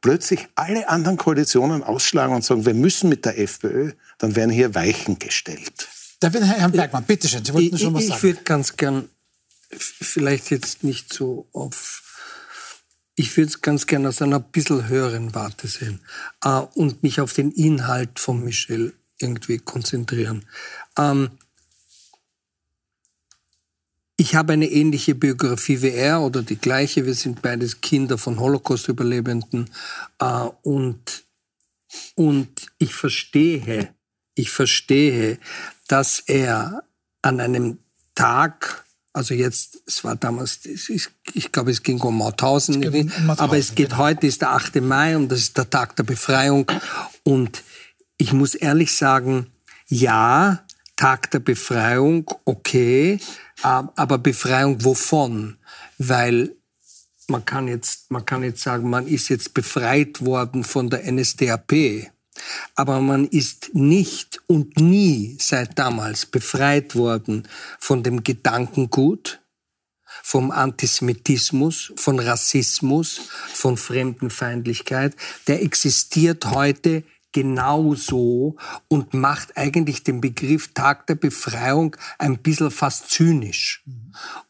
plötzlich alle anderen Koalitionen ausschlagen und sagen, wir müssen mit der FPÖ, dann werden hier Weichen gestellt. Da wird Herr Bergmann, bitteschön, Sie wollten Ich, schon was ich sagen. würde ganz gern, vielleicht jetzt nicht so auf, ich würde es ganz gern aus einer bisschen höheren Warte sehen äh, und mich auf den Inhalt von Michel irgendwie konzentrieren. Ähm, ich habe eine ähnliche Biografie wie er oder die gleiche. Wir sind beides Kinder von Holocaust-Überlebenden. Äh, und, und ich verstehe, ich verstehe, dass er an einem Tag, also jetzt, es war damals, ich glaube, es ging um Mauthausen, Es um Mauthausen, aber es geht genau. heute, ist der 8. Mai und das ist der Tag der Befreiung. Und ich muss ehrlich sagen, ja, Tag der Befreiung, okay, aber Befreiung wovon? Weil man kann jetzt, man kann jetzt sagen, man ist jetzt befreit worden von der NSDAP. Aber man ist nicht und nie seit damals befreit worden von dem Gedankengut, vom Antisemitismus, von Rassismus, von Fremdenfeindlichkeit. Der existiert heute genauso und macht eigentlich den Begriff Tag der Befreiung ein bisschen fast zynisch.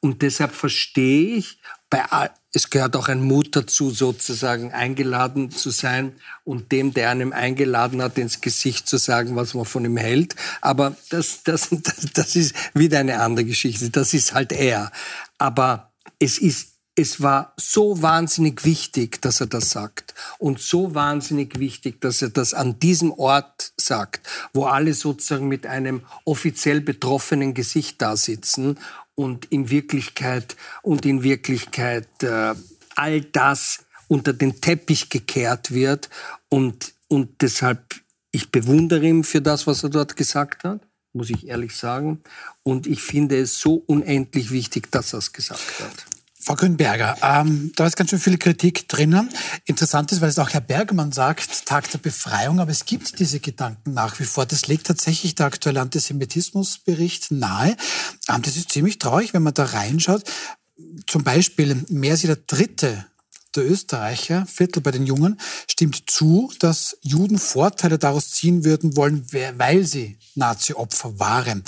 Und deshalb verstehe ich, bei, es gehört auch ein Mut dazu, sozusagen eingeladen zu sein und dem, der einem eingeladen hat, ins Gesicht zu sagen, was man von ihm hält. Aber das, das, das, das ist wieder eine andere Geschichte. Das ist halt er. Aber es ist es war so wahnsinnig wichtig, dass er das sagt. Und so wahnsinnig wichtig, dass er das an diesem Ort sagt, wo alle sozusagen mit einem offiziell betroffenen Gesicht da sitzen und in Wirklichkeit, und in Wirklichkeit äh, all das unter den Teppich gekehrt wird. Und, und deshalb, ich bewundere ihn für das, was er dort gesagt hat, muss ich ehrlich sagen. Und ich finde es so unendlich wichtig, dass er es gesagt hat. Frau Grünberger, ähm, da ist ganz schön viel Kritik drinnen. Interessant ist, weil es auch Herr Bergmann sagt, Tag der Befreiung, aber es gibt diese Gedanken nach wie vor. Das legt tatsächlich der aktuelle Antisemitismusbericht nahe. Ähm, das ist ziemlich traurig, wenn man da reinschaut. Zum Beispiel mehr als jeder dritte der Österreicher, Viertel bei den Jungen, stimmt zu, dass Juden Vorteile daraus ziehen würden wollen, weil sie Nazi-Opfer waren.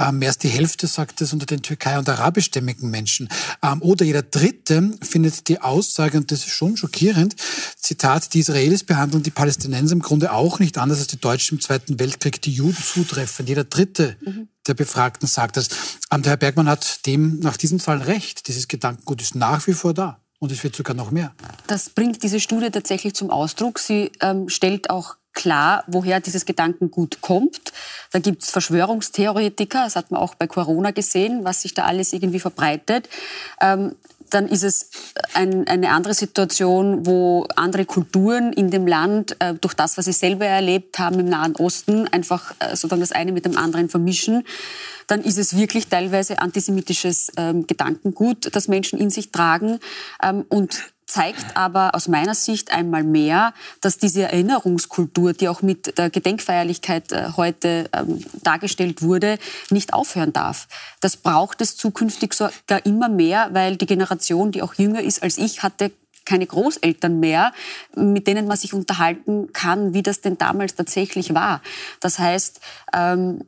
Ähm, mehr als die Hälfte sagt es unter den Türkei- und arabischstämmigen Menschen. Ähm, oder jeder Dritte findet die Aussage, und das ist schon schockierend, Zitat, die Israelis behandeln die Palästinenser im Grunde auch nicht anders als die Deutschen im Zweiten Weltkrieg die Juden zutreffen. Jeder Dritte mhm. der Befragten sagt das. Ähm, der Herr Bergmann hat dem nach diesen Zahlen recht. Dieses Gedankengut ist nach wie vor da. Und es wird sogar noch mehr. Das bringt diese Studie tatsächlich zum Ausdruck. Sie ähm, stellt auch klar, woher dieses Gedankengut kommt. Da gibt es Verschwörungstheoretiker, das hat man auch bei Corona gesehen, was sich da alles irgendwie verbreitet. Ähm, dann ist es ein, eine andere Situation, wo andere Kulturen in dem Land äh, durch das, was sie selber erlebt haben im Nahen Osten, einfach äh, sozusagen das eine mit dem anderen vermischen. Dann ist es wirklich teilweise antisemitisches ähm, Gedankengut, das Menschen in sich tragen. Ähm, und zeigt aber aus meiner Sicht einmal mehr, dass diese Erinnerungskultur, die auch mit der Gedenkfeierlichkeit äh, heute ähm, dargestellt wurde, nicht aufhören darf. Das braucht es zukünftig sogar immer mehr, weil die Generation, die auch jünger ist als ich, hatte keine Großeltern mehr, mit denen man sich unterhalten kann, wie das denn damals tatsächlich war. Das heißt, ähm,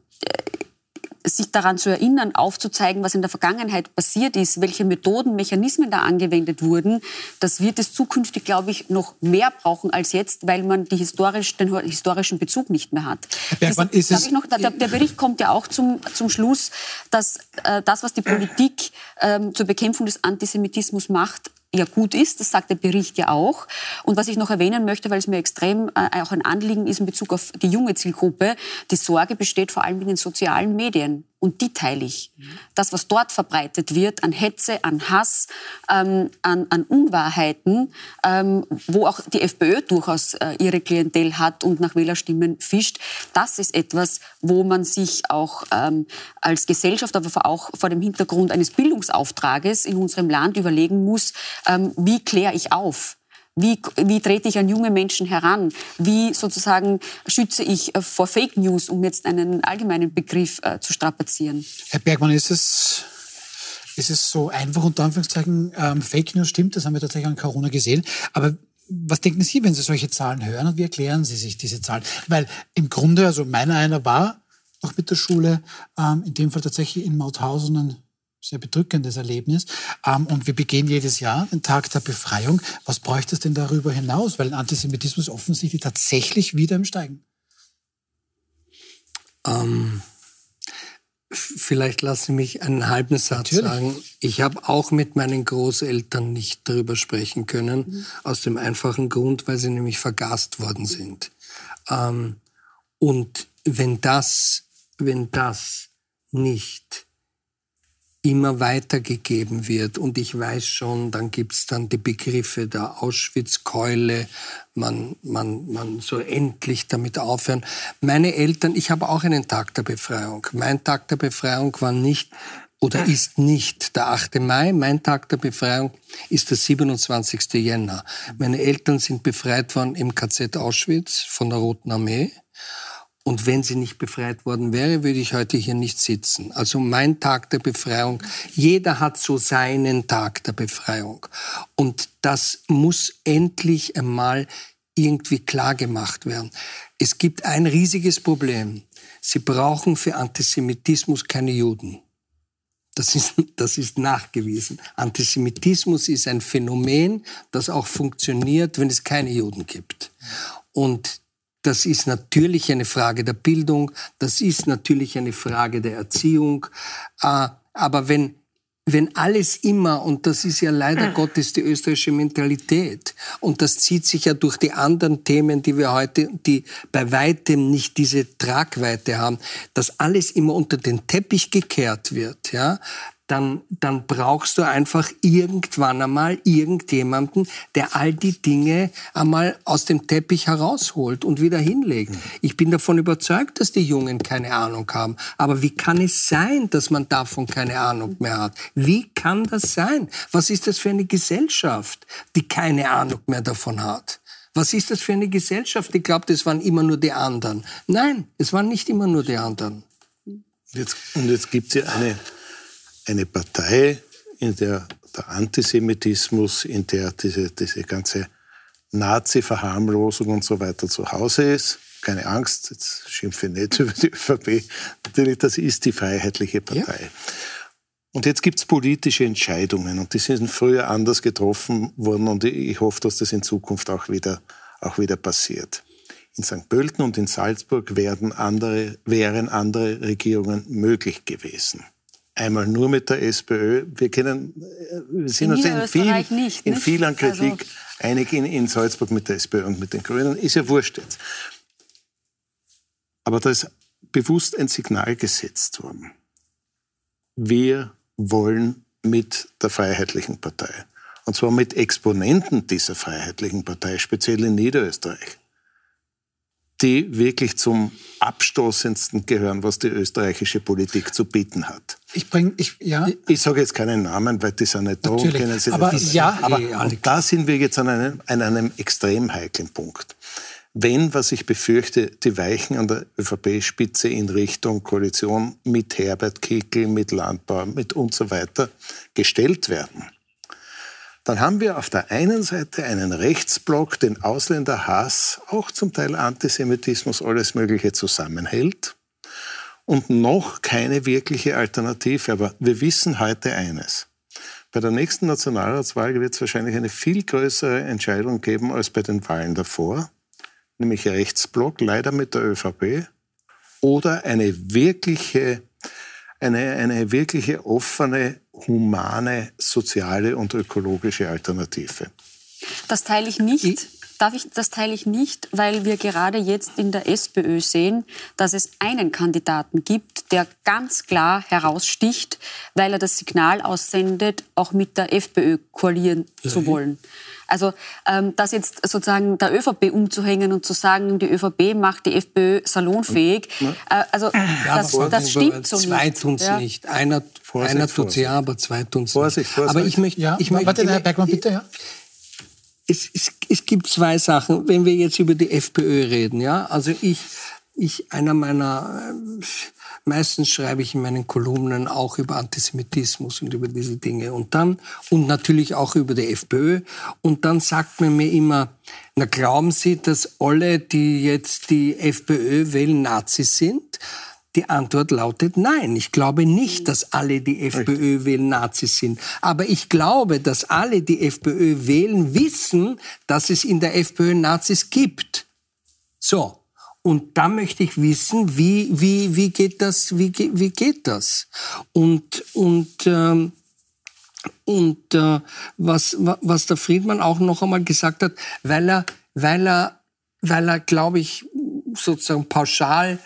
sich daran zu erinnern, aufzuzeigen, was in der Vergangenheit passiert ist, welche Methoden, Mechanismen da angewendet wurden, das wird es zukünftig, glaube ich, noch mehr brauchen als jetzt, weil man die historisch, den historischen Bezug nicht mehr hat. Bergmann, das, ist es noch, der, der, Bericht kommt ja auch zum, zum Schluss, dass äh, das, was die Politik äh, zur Bekämpfung des Antisemitismus macht, ja gut ist. Das sagt der Bericht ja auch. Und was ich noch erwähnen möchte, weil es mir extrem äh, auch ein Anliegen ist in Bezug auf die junge Zielgruppe, die Sorge besteht vor allem in den sozialen Medien. Und die teile ich. Das, was dort verbreitet wird an Hetze, an Hass, ähm, an, an, Unwahrheiten, ähm, wo auch die FPÖ durchaus äh, ihre Klientel hat und nach Wählerstimmen fischt, das ist etwas, wo man sich auch ähm, als Gesellschaft, aber auch vor dem Hintergrund eines Bildungsauftrages in unserem Land überlegen muss, ähm, wie kläre ich auf? Wie, wie trete ich an junge Menschen heran? Wie sozusagen schütze ich äh, vor Fake News, um jetzt einen allgemeinen Begriff äh, zu strapazieren? Herr Bergmann, ist es, ist es so einfach, unter Anführungszeichen, ähm, Fake News stimmt, das haben wir tatsächlich an Corona gesehen. Aber was denken Sie, wenn Sie solche Zahlen hören und wie erklären Sie sich diese Zahlen? Weil im Grunde, also meiner einer war noch mit der Schule, ähm, in dem Fall tatsächlich in Mauthausen ein sehr bedrückendes Erlebnis. Ähm, und wir begehen jedes Jahr den Tag der Befreiung. Was bräuchte es denn darüber hinaus? Weil Antisemitismus offensichtlich tatsächlich wieder im Steigen. Ähm, vielleicht lassen Sie mich einen halben Satz Natürlich. sagen. Ich habe auch mit meinen Großeltern nicht darüber sprechen können, mhm. aus dem einfachen Grund, weil sie nämlich vergast worden sind. Ähm, und wenn das, wenn das nicht immer weitergegeben wird. Und ich weiß schon, dann gibt's dann die Begriffe der Auschwitz-Keule, man, man, man soll endlich damit aufhören. Meine Eltern, ich habe auch einen Tag der Befreiung. Mein Tag der Befreiung war nicht oder ist nicht der 8. Mai. Mein Tag der Befreiung ist der 27. Jänner. Meine Eltern sind befreit worden im KZ Auschwitz von der Roten Armee. Und wenn sie nicht befreit worden wäre, würde ich heute hier nicht sitzen. Also mein Tag der Befreiung, jeder hat so seinen Tag der Befreiung. Und das muss endlich einmal irgendwie klar gemacht werden. Es gibt ein riesiges Problem. Sie brauchen für Antisemitismus keine Juden. Das ist, das ist nachgewiesen. Antisemitismus ist ein Phänomen, das auch funktioniert, wenn es keine Juden gibt. Und das ist natürlich eine Frage der Bildung, das ist natürlich eine Frage der Erziehung. Äh, aber wenn, wenn alles immer, und das ist ja leider Gottes die österreichische Mentalität, und das zieht sich ja durch die anderen Themen, die wir heute, die bei weitem nicht diese Tragweite haben, dass alles immer unter den Teppich gekehrt wird, ja, dann, dann brauchst du einfach irgendwann einmal irgendjemanden, der all die Dinge einmal aus dem Teppich herausholt und wieder hinlegt. Ich bin davon überzeugt, dass die Jungen keine Ahnung haben. Aber wie kann es sein, dass man davon keine Ahnung mehr hat? Wie kann das sein? Was ist das für eine Gesellschaft, die keine Ahnung mehr davon hat? Was ist das für eine Gesellschaft, die glaubt, es waren immer nur die anderen? Nein, es waren nicht immer nur die anderen. Jetzt, und jetzt gibt es ja eine eine Partei, in der der Antisemitismus, in der diese, diese ganze Nazi-Verharmlosung und so weiter zu Hause ist. keine Angst, jetzt schimpfe ich nicht über die ÖVP, natürlich, das ist die freiheitliche Partei. Ja. Und jetzt gibt es politische Entscheidungen und die sind früher anders getroffen worden und ich hoffe, dass das in Zukunft auch wieder, auch wieder passiert. In St. Pölten und in Salzburg werden andere, wären andere Regierungen möglich gewesen. Einmal nur mit der SPÖ. Wir, kennen, äh, wir sind uns in, viel, nicht, in vieler Kritik also einig in, in Salzburg mit der SPÖ und mit den Grünen. Ist ja wurscht jetzt. Aber da ist bewusst ein Signal gesetzt worden. Wir wollen mit der Freiheitlichen Partei. Und zwar mit Exponenten dieser Freiheitlichen Partei, speziell in Niederösterreich, die wirklich zum abstoßendsten gehören, was die österreichische Politik zu bieten hat. Ich bringe, ich, ja. Ich, ich sage jetzt keinen Namen, weil die sind nicht da, kennen sie aber, nicht. Ja, aber da sind wir jetzt an einem, an einem extrem heiklen Punkt wenn, was ich befürchte, die Weichen an der ÖVP-Spitze in Richtung Koalition mit Herbert Kickl, mit Landbau, mit und so weiter gestellt werden, dann haben wir auf der einen Seite einen Rechtsblock, den Ausländerhass, auch zum Teil Antisemitismus, alles Mögliche zusammenhält und noch keine wirkliche Alternative. Aber wir wissen heute eines. Bei der nächsten Nationalratswahl wird es wahrscheinlich eine viel größere Entscheidung geben als bei den Wahlen davor nämlich Rechtsblock, leider mit der ÖVP, oder eine wirkliche, eine, eine wirkliche offene, humane, soziale und ökologische Alternative. Das teile ich nicht. Darf ich, das teile ich nicht, weil wir gerade jetzt in der SPÖ sehen, dass es einen Kandidaten gibt, der ganz klar heraussticht, weil er das Signal aussendet, auch mit der FPÖ koalieren ja. zu wollen. Also ähm, das jetzt sozusagen der ÖVP umzuhängen und zu sagen, die ÖVP macht die FPÖ salonfähig, äh, also ja, das, das stimmt so zwei nicht. Zwei tun es ja. nicht. Einer, Vorsicht, einer tut ja, aber zwei tun es nicht. Vorsicht. Aber ich möchte... Ja, ich möchte warte, Herr Bergmann, bitte, ja. Es, es, es gibt zwei Sachen, wenn wir jetzt über die FPÖ reden. Ja, also ich, ich einer meiner äh, Meistens schreibe ich in meinen Kolumnen auch über Antisemitismus und über diese Dinge. Und dann, und natürlich auch über die FPÖ. Und dann sagt man mir immer, na glauben Sie, dass alle, die jetzt die FPÖ wählen, Nazis sind? Die Antwort lautet nein. Ich glaube nicht, dass alle, die FPÖ wählen, Nazis sind. Aber ich glaube, dass alle, die FPÖ wählen, wissen, dass es in der FPÖ Nazis gibt. So. Und da möchte ich wissen, wie, wie, wie geht das, wie, wie geht das? Und, und, ähm, und äh, was, was der Friedmann auch noch einmal gesagt hat, weil er, weil er, weil er, glaube ich, sozusagen pauschal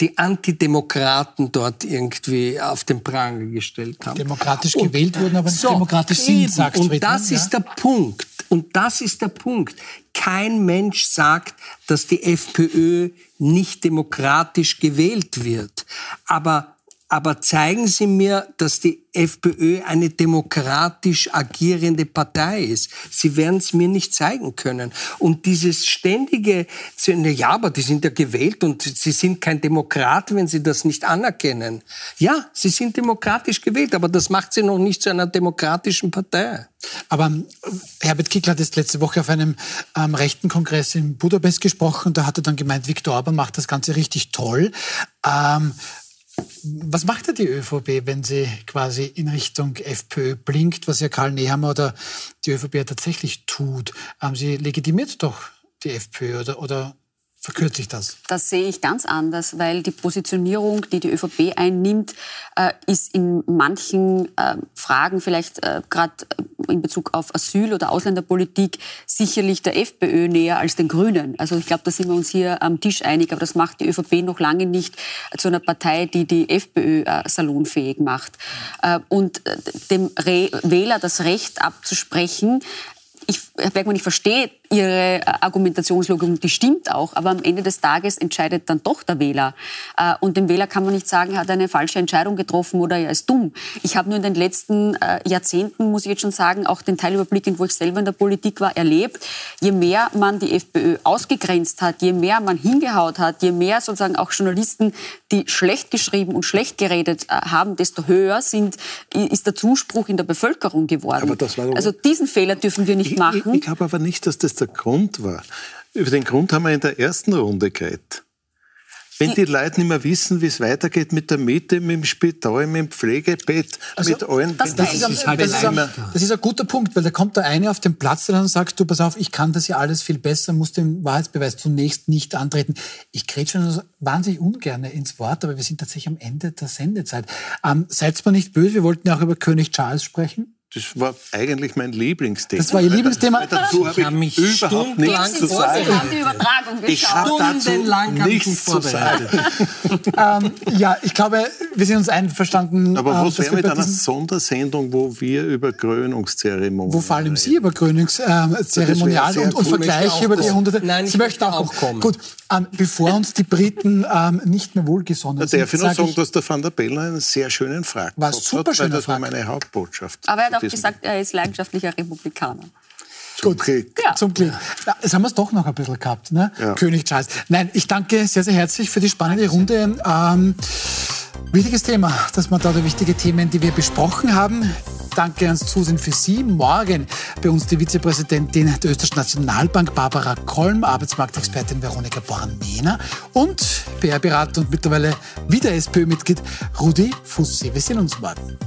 die Antidemokraten dort irgendwie auf den Pranger gestellt haben. Demokratisch gewählt wurden, aber nicht so, demokratisch sind, sagt Und Friedmann, das ja? ist der Punkt. Und das ist der Punkt. Kein Mensch sagt, dass die FPÖ nicht demokratisch gewählt wird. Aber aber zeigen Sie mir, dass die FPÖ eine demokratisch agierende Partei ist. Sie werden es mir nicht zeigen können. Und dieses ständige, ja, aber die sind ja gewählt und sie sind kein Demokrat, wenn sie das nicht anerkennen. Ja, sie sind demokratisch gewählt, aber das macht sie noch nicht zu einer demokratischen Partei. Aber äh, Herbert Kickl hat jetzt letzte Woche auf einem ähm, rechten Kongress in Budapest gesprochen. Da hat er dann gemeint, Viktor Orban macht das Ganze richtig toll. Ähm, was macht da die ÖVP, wenn sie quasi in Richtung FPÖ blinkt, was ja Karl Nehammer oder die ÖVP ja tatsächlich tut? Sie legitimiert doch die FPÖ oder, oder verkürzt sich das? Das sehe ich ganz anders, weil die Positionierung, die die ÖVP einnimmt, äh, ist in manchen äh, Fragen, vielleicht äh, gerade in Bezug auf Asyl- oder Ausländerpolitik, sicherlich der FPÖ näher als den Grünen. Also ich glaube, da sind wir uns hier am Tisch einig, aber das macht die ÖVP noch lange nicht zu einer Partei, die die FPÖ salonfähig macht. Und dem Wähler das Recht abzusprechen, ich, Bergmann, ich verstehe Ihre äh, Argumentationslogik, die stimmt auch, aber am Ende des Tages entscheidet dann doch der Wähler. Äh, und dem Wähler kann man nicht sagen, er hat eine falsche Entscheidung getroffen oder er ist dumm. Ich habe nur in den letzten äh, Jahrzehnten, muss ich jetzt schon sagen, auch den Teilüberblick, wo ich selber in der Politik war, erlebt. Je mehr man die FPÖ ausgegrenzt hat, je mehr man hingehaut hat, je mehr sozusagen auch Journalisten, die schlecht geschrieben und schlecht geredet haben, desto höher sind, ist der Zuspruch in der Bevölkerung geworden. also diesen Fehler dürfen wir nicht machen. Mhm. Ich glaube aber nicht, dass das der Grund war. Über den Grund haben wir in der ersten Runde geredet. Wenn die Leute nicht mehr wissen, wie es weitergeht mit der Miete, mit dem Spital, mit dem Pflegebett, also, mit allen... Das, das, ist ein, halt das, ist ein, das, ist ein, guter Punkt, weil da kommt der eine auf den Platz, der dann sagt, du, pass auf, ich kann das ja alles viel besser, muss den Wahrheitsbeweis zunächst nicht antreten. Ich kriege schon wahnsinnig ungern ins Wort, aber wir sind tatsächlich am Ende der Sendezeit. Ähm, seid mal nicht böse, wir wollten ja auch über König Charles sprechen. Das war eigentlich mein Lieblingsthema. Das war Ihr Lieblingsthema? Dazu habe ich, mich überhaupt nichts zu sagen. Ich habe dazu nichts zu sagen. ähm, ja, ich glaube, wir sind uns einverstanden. Aber was wäre mit einer Sondersendung, wo wir über Krönungszeremonien Wo vor allem Sie über Krönungszeremonien und, und Vergleiche über die Jahrhunderte. Nein, Sie möchten auch, kommen. Gut, ähm, bevor uns die Briten ähm, nicht mehr wohlgesonnen sind. Darf ich noch sagen, dass der Van der Bellen einen sehr schönen Frag war super schöner Das war meine Hauptbotschaft. Aber er hat auch gesagt, er ist leidenschaftlicher Republikaner. Zum Gut, Glück. Ja. Zum Glück. Ja, jetzt haben wir es doch noch ein bisschen gehabt, ne? Ja. König Charles. Nein, ich danke sehr, sehr herzlich für die spannende Runde. Ähm, wichtiges Thema, dass wir da die wichtigen Themen, die wir besprochen haben. Danke ans Zusehen für Sie. Morgen bei uns die Vizepräsidentin der Österreichischen Nationalbank Barbara Kolm, Arbeitsmarktexpertin Veronika Born-Mehner und PR-Berater und mittlerweile wieder SPÖ-Mitglied Rudi Fussi. Wir sehen uns morgen.